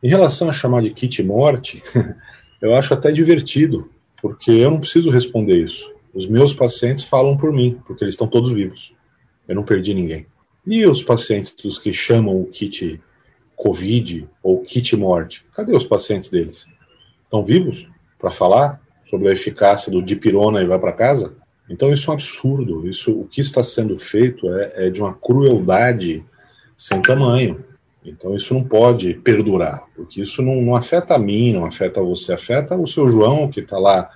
Em relação a chamar de kit morte, eu acho até divertido, porque eu não preciso responder isso. Os meus pacientes falam por mim, porque eles estão todos vivos. Eu não perdi ninguém. E os pacientes dos que chamam o kit Covid ou kit morte, cadê os pacientes deles? Estão vivos para falar sobre a eficácia do dipirona e vai para casa? Então isso é um absurdo. Isso, o que está sendo feito é, é de uma crueldade sem tamanho. Então isso não pode perdurar, porque isso não, não, afeta a mim, não afeta você, afeta o seu João que está lá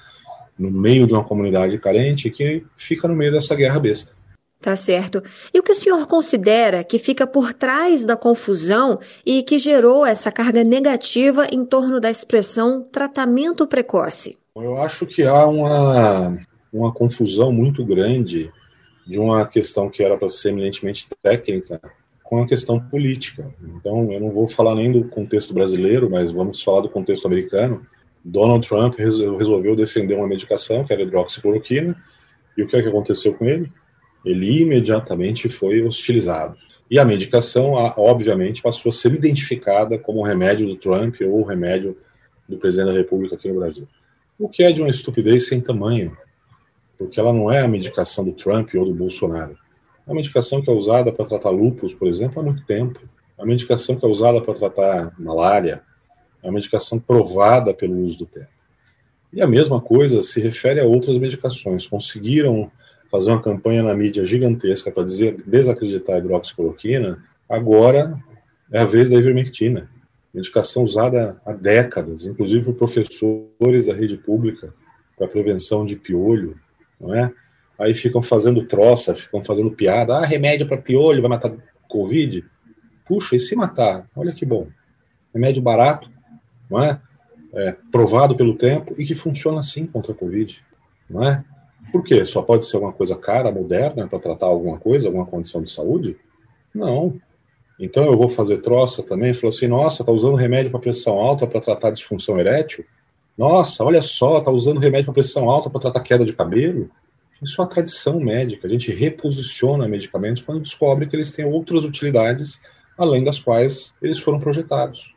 no meio de uma comunidade carente que fica no meio dessa guerra besta. Tá certo. E o que o senhor considera que fica por trás da confusão e que gerou essa carga negativa em torno da expressão tratamento precoce? Eu acho que há uma, uma confusão muito grande de uma questão que era para ser eminentemente técnica com a questão política. Então, eu não vou falar nem do contexto brasileiro, mas vamos falar do contexto americano. Donald Trump resolveu defender uma medicação, que era hidroxicloroquina, e o que, é que aconteceu com ele? Ele imediatamente foi hostilizado. E a medicação, obviamente, passou a ser identificada como o remédio do Trump ou o remédio do presidente da República aqui no Brasil. O que é de uma estupidez sem tamanho porque ela não é a medicação do Trump ou do Bolsonaro. É uma medicação que é usada para tratar lúpus, por exemplo, há muito tempo. É uma medicação que é usada para tratar malária. É uma medicação provada pelo uso do tempo. E a mesma coisa se refere a outras medicações. Conseguiram fazer uma campanha na mídia gigantesca para desacreditar a hidroxicloroquina, agora é a vez da ivermectina. Medicação usada há décadas, inclusive por professores da rede pública para prevenção de piolho, não é? Aí ficam fazendo troça, ficam fazendo piada. Ah, remédio para piolho vai matar Covid. Puxa, e se matar? Olha que bom. Remédio barato, não é? é provado pelo tempo e que funciona assim contra a Covid, não é? Por quê? Só pode ser uma coisa cara, moderna, para tratar alguma coisa, alguma condição de saúde? Não. Então eu vou fazer troça também. Falou assim: nossa, tá usando remédio para pressão alta para tratar disfunção erétil? Nossa, olha só, tá usando remédio para pressão alta para tratar queda de cabelo. Isso é uma tradição médica. A gente reposiciona medicamentos quando descobre que eles têm outras utilidades além das quais eles foram projetados.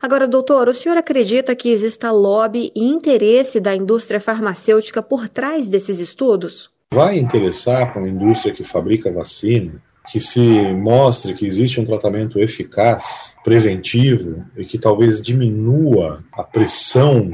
Agora, doutor, o senhor acredita que exista lobby e interesse da indústria farmacêutica por trás desses estudos? Vai interessar para uma indústria que fabrica vacina que se mostre que existe um tratamento eficaz, preventivo e que talvez diminua a pressão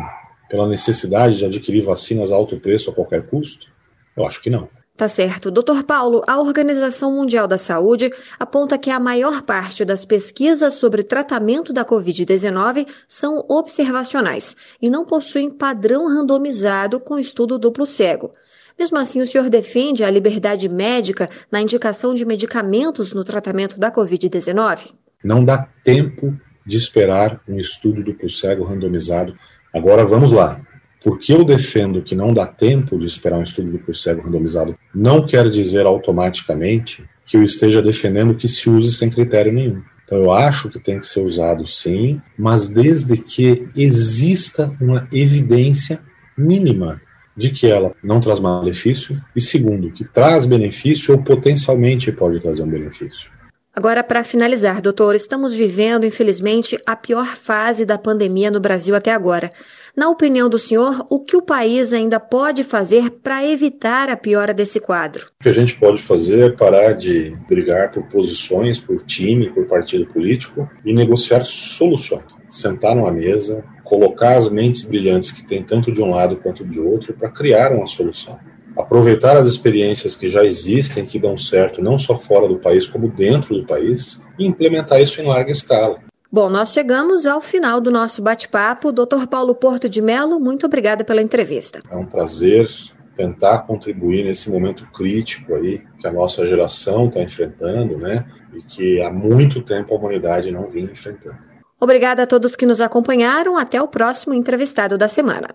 pela necessidade de adquirir vacinas a alto preço a qualquer custo? Eu acho que não. Tá certo. Doutor Paulo, a Organização Mundial da Saúde aponta que a maior parte das pesquisas sobre tratamento da Covid-19 são observacionais e não possuem padrão randomizado com estudo duplo cego. Mesmo assim, o senhor defende a liberdade médica na indicação de medicamentos no tratamento da Covid-19? Não dá tempo de esperar um estudo duplo cego randomizado. Agora vamos lá. Porque eu defendo que não dá tempo de esperar um estudo duplo cego randomizado, não quer dizer automaticamente que eu esteja defendendo que se use sem critério nenhum. Então eu acho que tem que ser usado sim, mas desde que exista uma evidência mínima de que ela não traz malefício e segundo, que traz benefício ou potencialmente pode trazer um benefício. Agora, para finalizar, doutor, estamos vivendo, infelizmente, a pior fase da pandemia no Brasil até agora. Na opinião do senhor, o que o país ainda pode fazer para evitar a piora desse quadro? O que a gente pode fazer é parar de brigar por posições, por time, por partido político e negociar soluções. Sentar numa mesa, colocar as mentes brilhantes que tem tanto de um lado quanto de outro para criar uma solução aproveitar as experiências que já existem, que dão certo não só fora do país, como dentro do país, e implementar isso em larga escala. Bom, nós chegamos ao final do nosso bate-papo. Dr. Paulo Porto de Mello, muito obrigada pela entrevista. É um prazer tentar contribuir nesse momento crítico aí que a nossa geração está enfrentando, né? E que há muito tempo a humanidade não vinha enfrentando. Obrigada a todos que nos acompanharam. Até o próximo entrevistado da semana.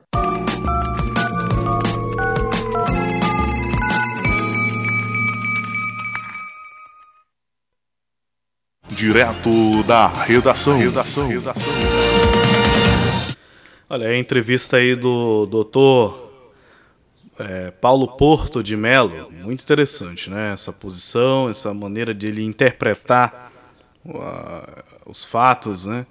Direto da redação. redação. redação. Olha, a entrevista aí do doutor é, Paulo Porto de Mello, muito interessante, né? Essa posição, essa maneira de ele interpretar uh, os fatos, né?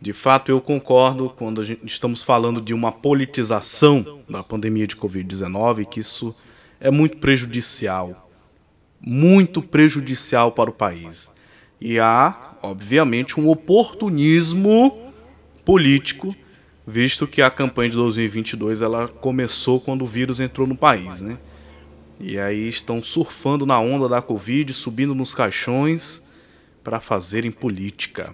De fato, eu concordo quando a gente, estamos falando de uma politização da pandemia de Covid-19, que isso é muito prejudicial, muito prejudicial para o país. E há, obviamente, um oportunismo político, visto que a campanha de 2022 ela começou quando o vírus entrou no país, né? E aí estão surfando na onda da Covid, subindo nos caixões para fazerem política.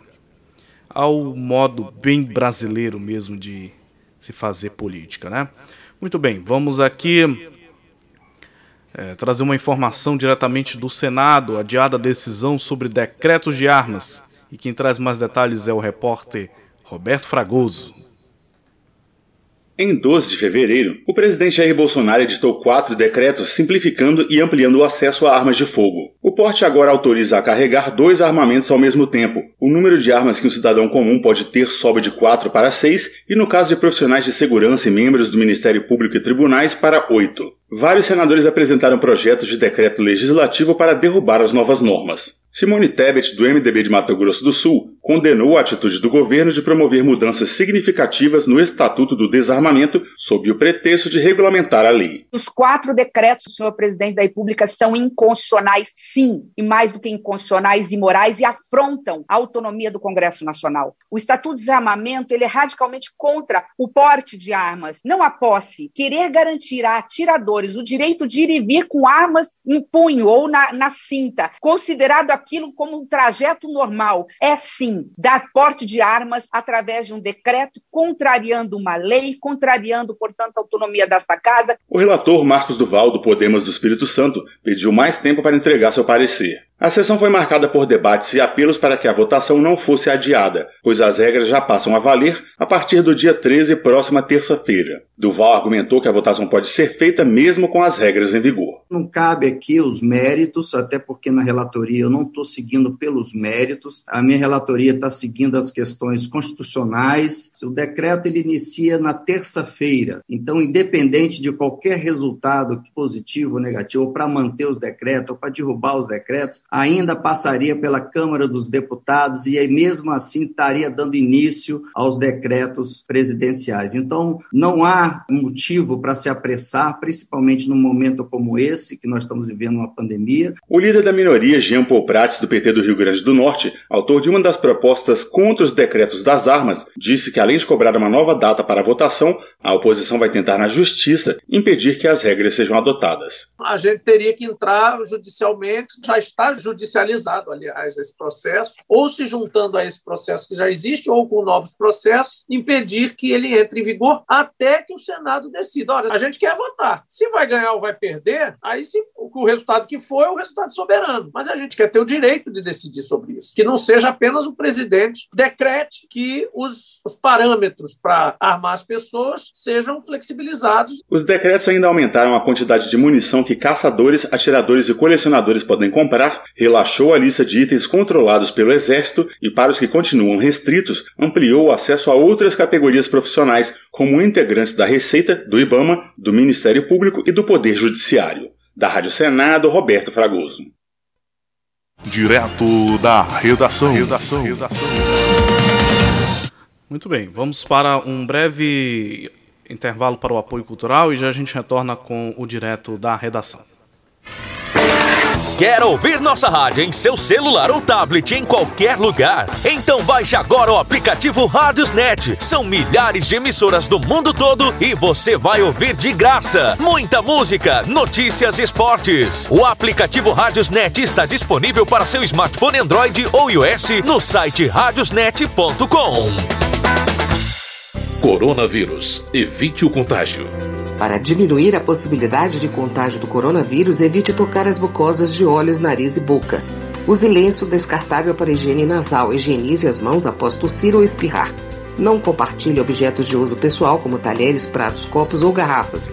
Ao modo bem brasileiro mesmo de se fazer política, né? Muito bem, vamos aqui é, trazer uma informação diretamente do Senado, adiada a decisão sobre decretos de armas. E quem traz mais detalhes é o repórter Roberto Fragoso. Em 12 de fevereiro, o presidente Jair Bolsonaro editou quatro decretos simplificando e ampliando o acesso a armas de fogo. O porte agora autoriza a carregar dois armamentos ao mesmo tempo. O número de armas que um cidadão comum pode ter sobe de quatro para seis e, no caso de profissionais de segurança e membros do Ministério Público e tribunais, para oito. Vários senadores apresentaram projetos de decreto legislativo para derrubar as novas normas. Simone Tebet, do MDB de Mato Grosso do Sul, condenou a atitude do governo de promover mudanças significativas no Estatuto do Desarmamento sob o pretexto de regulamentar a lei. Os quatro decretos, senhor presidente da República, são inconstitucionais, sim, e mais do que inconstitucionais, imorais e afrontam a autonomia do Congresso Nacional. O Estatuto do Desarmamento ele é radicalmente contra o porte de armas, não a posse. Querer garantir a atiradores o direito de ir e vir com armas em punho ou na, na cinta, considerado aquilo como um trajeto normal, é sim dar porte de armas através de um decreto, contrariando uma lei, contrariando, portanto, a autonomia desta casa. O relator Marcos Duval, do Podemos do Espírito Santo, pediu mais tempo para entregar seu parecer. A sessão foi marcada por debates e apelos para que a votação não fosse adiada, pois as regras já passam a valer a partir do dia 13, próxima terça-feira. Duval argumentou que a votação pode ser feita mesmo com as regras em vigor. Não cabe aqui os méritos, até porque na relatoria eu não estou seguindo pelos méritos, a minha relatoria está seguindo as questões constitucionais. O decreto ele inicia na terça-feira, então, independente de qualquer resultado positivo ou negativo, para manter os decretos, ou para derrubar os decretos, ainda passaria pela Câmara dos Deputados e aí mesmo assim estaria dando início aos decretos presidenciais. Então, não há motivo para se apressar, principalmente num momento como esse, que nós estamos vivendo uma pandemia. O líder da minoria, Jean Paul Prats, do PT do Rio Grande do Norte, autor de uma das propostas contra os decretos das armas, disse que além de cobrar uma nova data para a votação, a oposição vai tentar na justiça impedir que as regras sejam adotadas. A gente teria que entrar judicialmente, já está judicializado, aliás, esse processo, ou se juntando a esse processo que já existe, ou com novos processos, impedir que ele entre em vigor até que o Senado decida. Olha, a gente quer votar. Se vai ganhar ou vai perder, aí se, o resultado que for é o resultado soberano. Mas a gente quer ter o direito de decidir sobre isso. Que não seja apenas o presidente decrete que os, os parâmetros para armar as pessoas sejam flexibilizados. Os decretos ainda aumentaram a quantidade de munição que caçadores, atiradores e colecionadores podem comprar, relaxou a lista de itens controlados pelo Exército e, para os que continuam restritos, ampliou o acesso a outras categorias profissionais, como integrantes da Receita, do IBAMA, do Ministério Público e do Poder Judiciário. Da Rádio Senado, Roberto Fragoso. Direto da redação. redação. redação. Muito bem, vamos para um breve intervalo para o apoio cultural e já a gente retorna com o direto da redação. Quer ouvir nossa rádio em seu celular ou tablet em qualquer lugar? Então baixe agora o aplicativo Rádiosnet. São milhares de emissoras do mundo todo e você vai ouvir de graça. Muita música, notícias e esportes. O aplicativo Rádiosnet está disponível para seu smartphone Android ou iOS no site radiosnet.com. Coronavírus. Evite o contágio. Para diminuir a possibilidade de contágio do coronavírus, evite tocar as mucosas de olhos, nariz e boca. Use lenço descartável para higiene nasal. Higienize as mãos após tossir ou espirrar. Não compartilhe objetos de uso pessoal, como talheres, pratos, copos ou garrafas.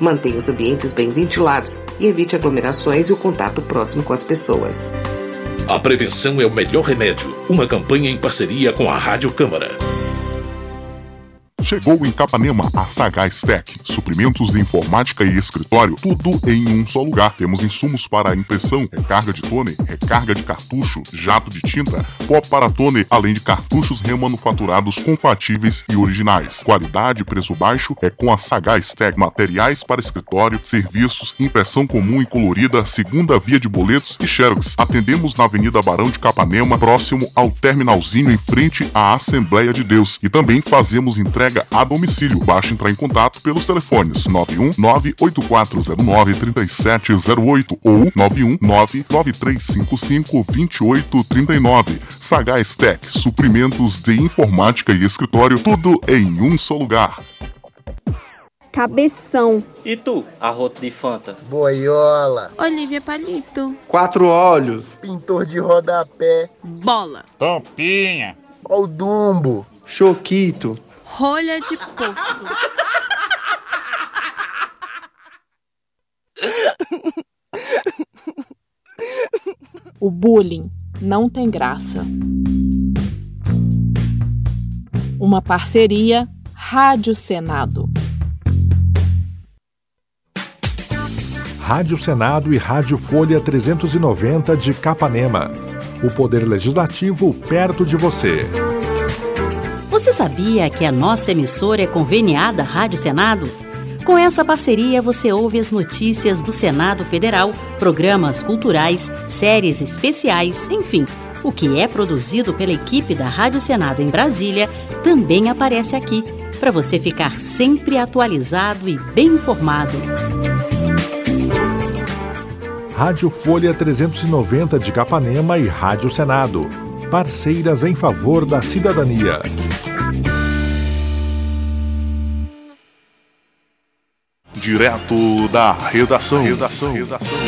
Mantenha os ambientes bem ventilados e evite aglomerações e o contato próximo com as pessoas. A prevenção é o melhor remédio. Uma campanha em parceria com a Rádio Câmara. Chegou em Capanema a Sagaz Tech, suprimentos de informática e escritório, tudo em um só lugar. Temos insumos para impressão, recarga de toner, recarga de cartucho, jato de tinta, pó para toner, além de cartuchos remanufaturados compatíveis e originais. Qualidade e preço baixo é com a Sagaz Tech. Materiais para escritório, serviços, impressão comum e colorida, segunda via de boletos e xerox. Atendemos na Avenida Barão de Capanema, próximo ao terminalzinho em frente à Assembleia de Deus. E também fazemos entrega a domicílio. Basta entrar em contato pelos telefones 91 98409 3708 ou 91 99355 2839. Sagaz Tech, suprimentos de informática e escritório, tudo em um só lugar. Cabeção. E tu, arroto de Fanta? Boiola. Olivia Palito. Quatro olhos. Pintor de rodapé. Bola. Topinha. Ó o Dumbo. Choquito. Rolha de poço. O bullying não tem graça. Uma parceria Rádio Senado. Rádio Senado e Rádio Folha 390 de Capanema. O Poder Legislativo perto de você. Você sabia que a nossa emissora é conveniada à Rádio Senado? Com essa parceria, você ouve as notícias do Senado Federal, programas culturais, séries especiais, enfim. O que é produzido pela equipe da Rádio Senado em Brasília também aparece aqui, para você ficar sempre atualizado e bem informado. Rádio Folha 390 de Capanema e Rádio Senado. Parceiras em favor da cidadania. Direto da redação. redação. redação.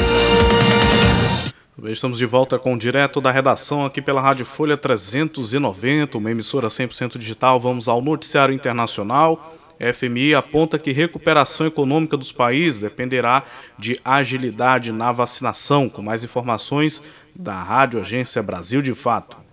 Estamos de volta com Direto da Redação aqui pela Rádio Folha 390, uma emissora 100% digital. Vamos ao noticiário internacional. FMI aponta que recuperação econômica dos países dependerá de agilidade na vacinação. Com mais informações da Rádio Agência Brasil de Fato.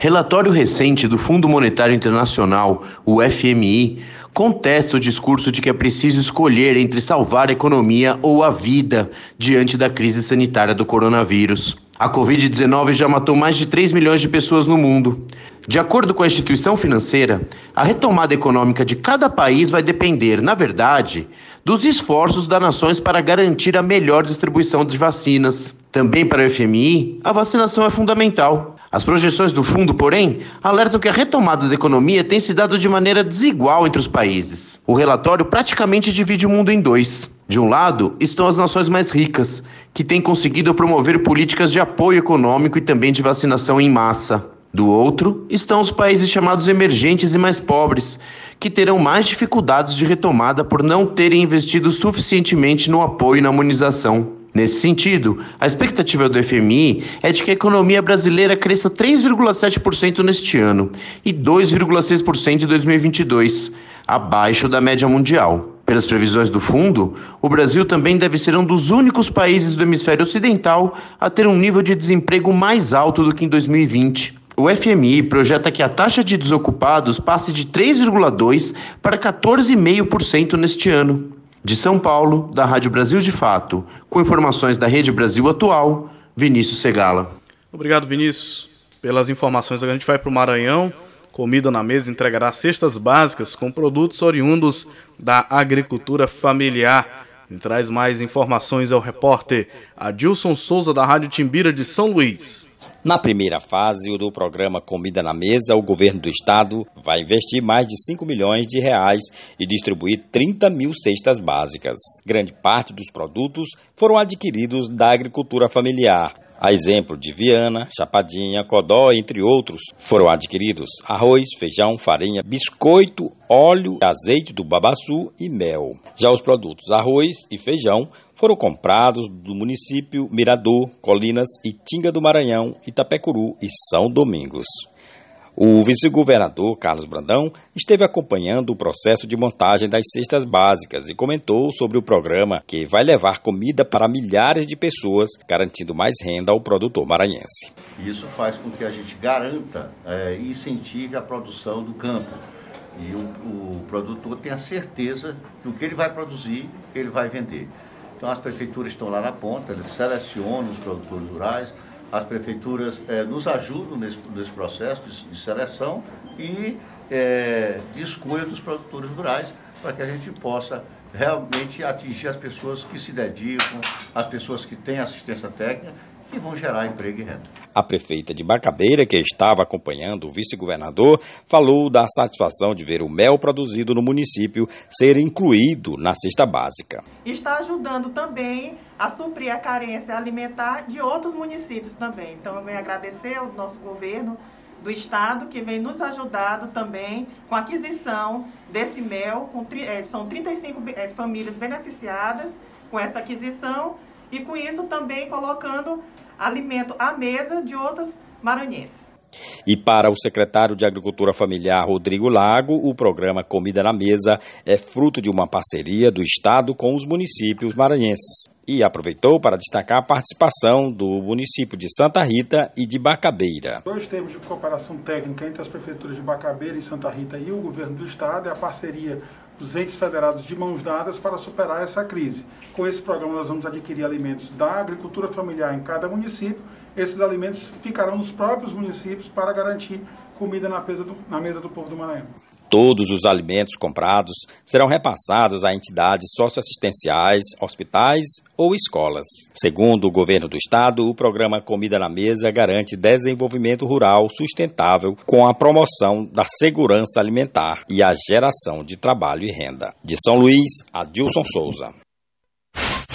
Relatório recente do Fundo Monetário Internacional, o FMI, contesta o discurso de que é preciso escolher entre salvar a economia ou a vida diante da crise sanitária do coronavírus. A Covid-19 já matou mais de 3 milhões de pessoas no mundo. De acordo com a instituição financeira, a retomada econômica de cada país vai depender, na verdade, dos esforços das nações para garantir a melhor distribuição de vacinas. Também para o FMI, a vacinação é fundamental. As projeções do fundo, porém, alertam que a retomada da economia tem se dado de maneira desigual entre os países. O relatório praticamente divide o mundo em dois. De um lado, estão as nações mais ricas, que têm conseguido promover políticas de apoio econômico e também de vacinação em massa. Do outro, estão os países chamados emergentes e mais pobres, que terão mais dificuldades de retomada por não terem investido suficientemente no apoio e na imunização. Nesse sentido, a expectativa do FMI é de que a economia brasileira cresça 3,7% neste ano e 2,6% em 2022, abaixo da média mundial. Pelas previsões do fundo, o Brasil também deve ser um dos únicos países do hemisfério ocidental a ter um nível de desemprego mais alto do que em 2020. O FMI projeta que a taxa de desocupados passe de 3,2% para 14,5% neste ano. De São Paulo, da Rádio Brasil de Fato, com informações da Rede Brasil Atual, Vinícius Segala. Obrigado, Vinícius, pelas informações. Agora a gente vai para o Maranhão. Comida na Mesa entregará cestas básicas com produtos oriundos da agricultura familiar. E traz mais informações ao repórter Adilson Souza, da Rádio Timbira de São Luís. Na primeira fase do programa Comida na Mesa, o governo do estado vai investir mais de 5 milhões de reais e distribuir 30 mil cestas básicas. Grande parte dos produtos foram adquiridos da agricultura familiar. A exemplo de Viana, Chapadinha, Codó, entre outros, foram adquiridos arroz, feijão, farinha, biscoito, óleo, azeite do babaçu e mel. Já os produtos arroz e feijão foram comprados do município Mirador, Colinas, Itinga do Maranhão, Itapecuru e São Domingos. O vice-governador Carlos Brandão esteve acompanhando o processo de montagem das cestas básicas e comentou sobre o programa que vai levar comida para milhares de pessoas, garantindo mais renda ao produtor maranhense. Isso faz com que a gente garanta é, e incentive a produção do campo. E o, o produtor tenha certeza que o que ele vai produzir, ele vai vender. Então as prefeituras estão lá na ponta, eles selecionam os produtores rurais, as prefeituras é, nos ajudam nesse, nesse processo de, de seleção e é, de escolha dos produtores rurais para que a gente possa realmente atingir as pessoas que se dedicam, as pessoas que têm assistência técnica que vão gerar emprego e renda. A prefeita de Bacabeira, que estava acompanhando o vice-governador, falou da satisfação de ver o mel produzido no município ser incluído na cesta básica. Está ajudando também a suprir a carência alimentar de outros municípios também. Então, eu venho agradecer ao nosso governo do estado que vem nos ajudado também com a aquisição desse mel. Com, é, são 35 é, famílias beneficiadas com essa aquisição e com isso também colocando alimento à mesa de outros maranhenses. E para o secretário de Agricultura Familiar Rodrigo Lago, o programa Comida na Mesa é fruto de uma parceria do Estado com os municípios maranhenses. E aproveitou para destacar a participação do município de Santa Rita e de Bacabeira. Dois termos de cooperação técnica entre as prefeituras de Bacabeira e Santa Rita e o governo do Estado é a parceria entes federados de mãos dadas para superar essa crise. Com esse programa, nós vamos adquirir alimentos da agricultura familiar em cada município. Esses alimentos ficarão nos próprios municípios para garantir comida na mesa do, na mesa do povo do Maranhão. Todos os alimentos comprados serão repassados a entidades socioassistenciais, hospitais ou escolas. Segundo o governo do estado, o programa Comida na Mesa garante desenvolvimento rural sustentável com a promoção da segurança alimentar e a geração de trabalho e renda. De São Luís, Adilson Souza.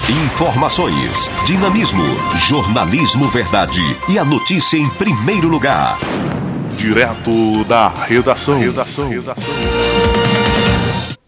Informações, dinamismo, jornalismo verdade e a notícia em primeiro lugar. Direto da redação. redação. redação.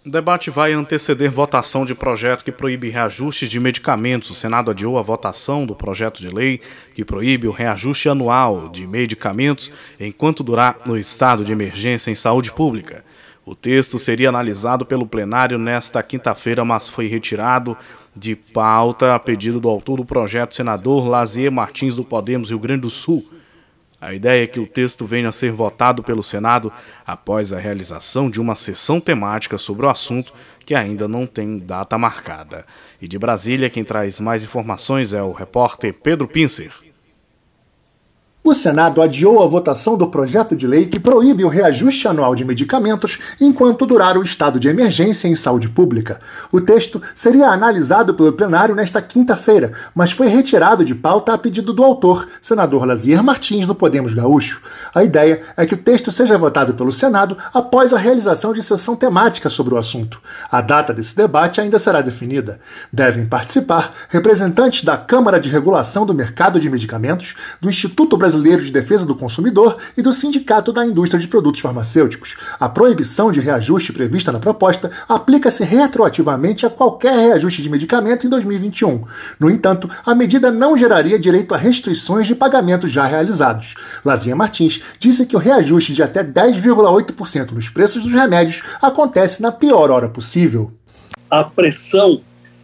O debate vai anteceder votação de projeto que proíbe reajustes de medicamentos. O Senado adiou a votação do projeto de lei que proíbe o reajuste anual de medicamentos enquanto durar no estado de emergência em saúde pública. O texto seria analisado pelo plenário nesta quinta-feira, mas foi retirado de pauta a pedido do autor do projeto, senador Lazier Martins do Podemos Rio Grande do Sul. A ideia é que o texto venha a ser votado pelo Senado após a realização de uma sessão temática sobre o assunto que ainda não tem data marcada. E de Brasília, quem traz mais informações é o repórter Pedro Pincer. O Senado adiou a votação do projeto de lei que proíbe o reajuste anual de medicamentos enquanto durar o estado de emergência em saúde pública. O texto seria analisado pelo plenário nesta quinta-feira, mas foi retirado de pauta a pedido do autor, senador Lazier Martins, do Podemos Gaúcho. A ideia é que o texto seja votado pelo Senado após a realização de sessão temática sobre o assunto. A data desse debate ainda será definida. Devem participar representantes da Câmara de Regulação do Mercado de Medicamentos, do Instituto Brasileiro Brasileiro de Defesa do Consumidor e do Sindicato da Indústria de Produtos Farmacêuticos. A proibição de reajuste prevista na proposta aplica-se retroativamente a qualquer reajuste de medicamento em 2021. No entanto, a medida não geraria direito a restrições de pagamentos já realizados. Lazinha Martins disse que o reajuste de até 10,8% nos preços dos remédios acontece na pior hora possível. A pressão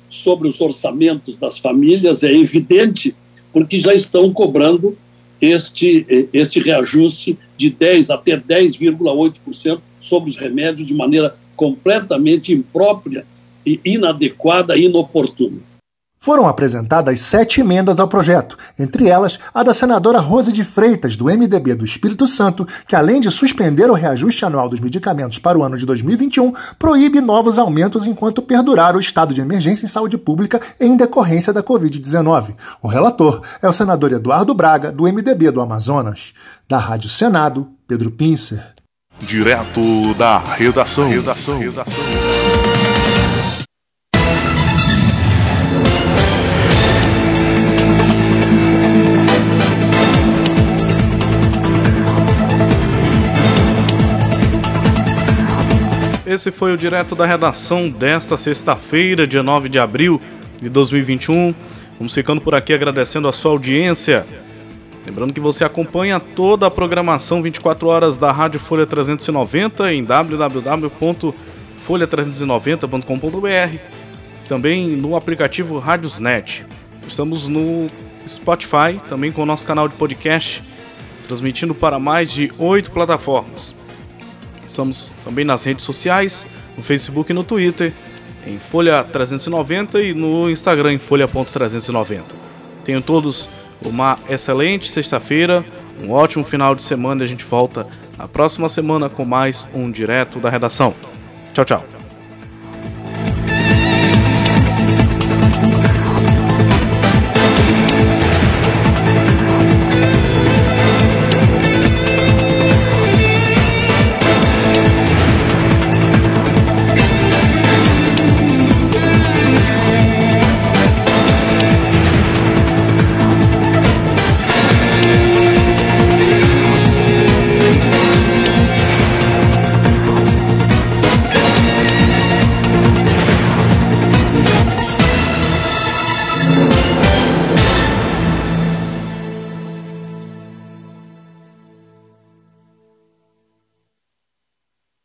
sobre os orçamentos das famílias é evidente porque já estão cobrando este, este reajuste de 10% até 10,8% sobre os remédios de maneira completamente imprópria, e inadequada e inoportuna. Foram apresentadas sete emendas ao projeto, entre elas a da senadora Rose de Freitas, do MDB do Espírito Santo, que além de suspender o reajuste anual dos medicamentos para o ano de 2021, proíbe novos aumentos enquanto perdurar o estado de emergência em saúde pública em decorrência da Covid-19. O relator é o senador Eduardo Braga, do MDB do Amazonas. Da Rádio Senado, Pedro Pincer. Direto da redação. redação. redação. Esse foi o direto da redação desta sexta-feira, dia 9 de abril de 2021. Vamos ficando por aqui agradecendo a sua audiência. Lembrando que você acompanha toda a programação 24 horas da Rádio Folha 390 em www.folha390.com.br. Também no aplicativo Radiosnet. Estamos no Spotify, também com o nosso canal de podcast, transmitindo para mais de oito plataformas. Estamos também nas redes sociais, no Facebook e no Twitter, em Folha 390 e no Instagram em Folha.390. Tenham todos uma excelente sexta-feira, um ótimo final de semana e a gente volta na próxima semana com mais um Direto da Redação. Tchau, tchau.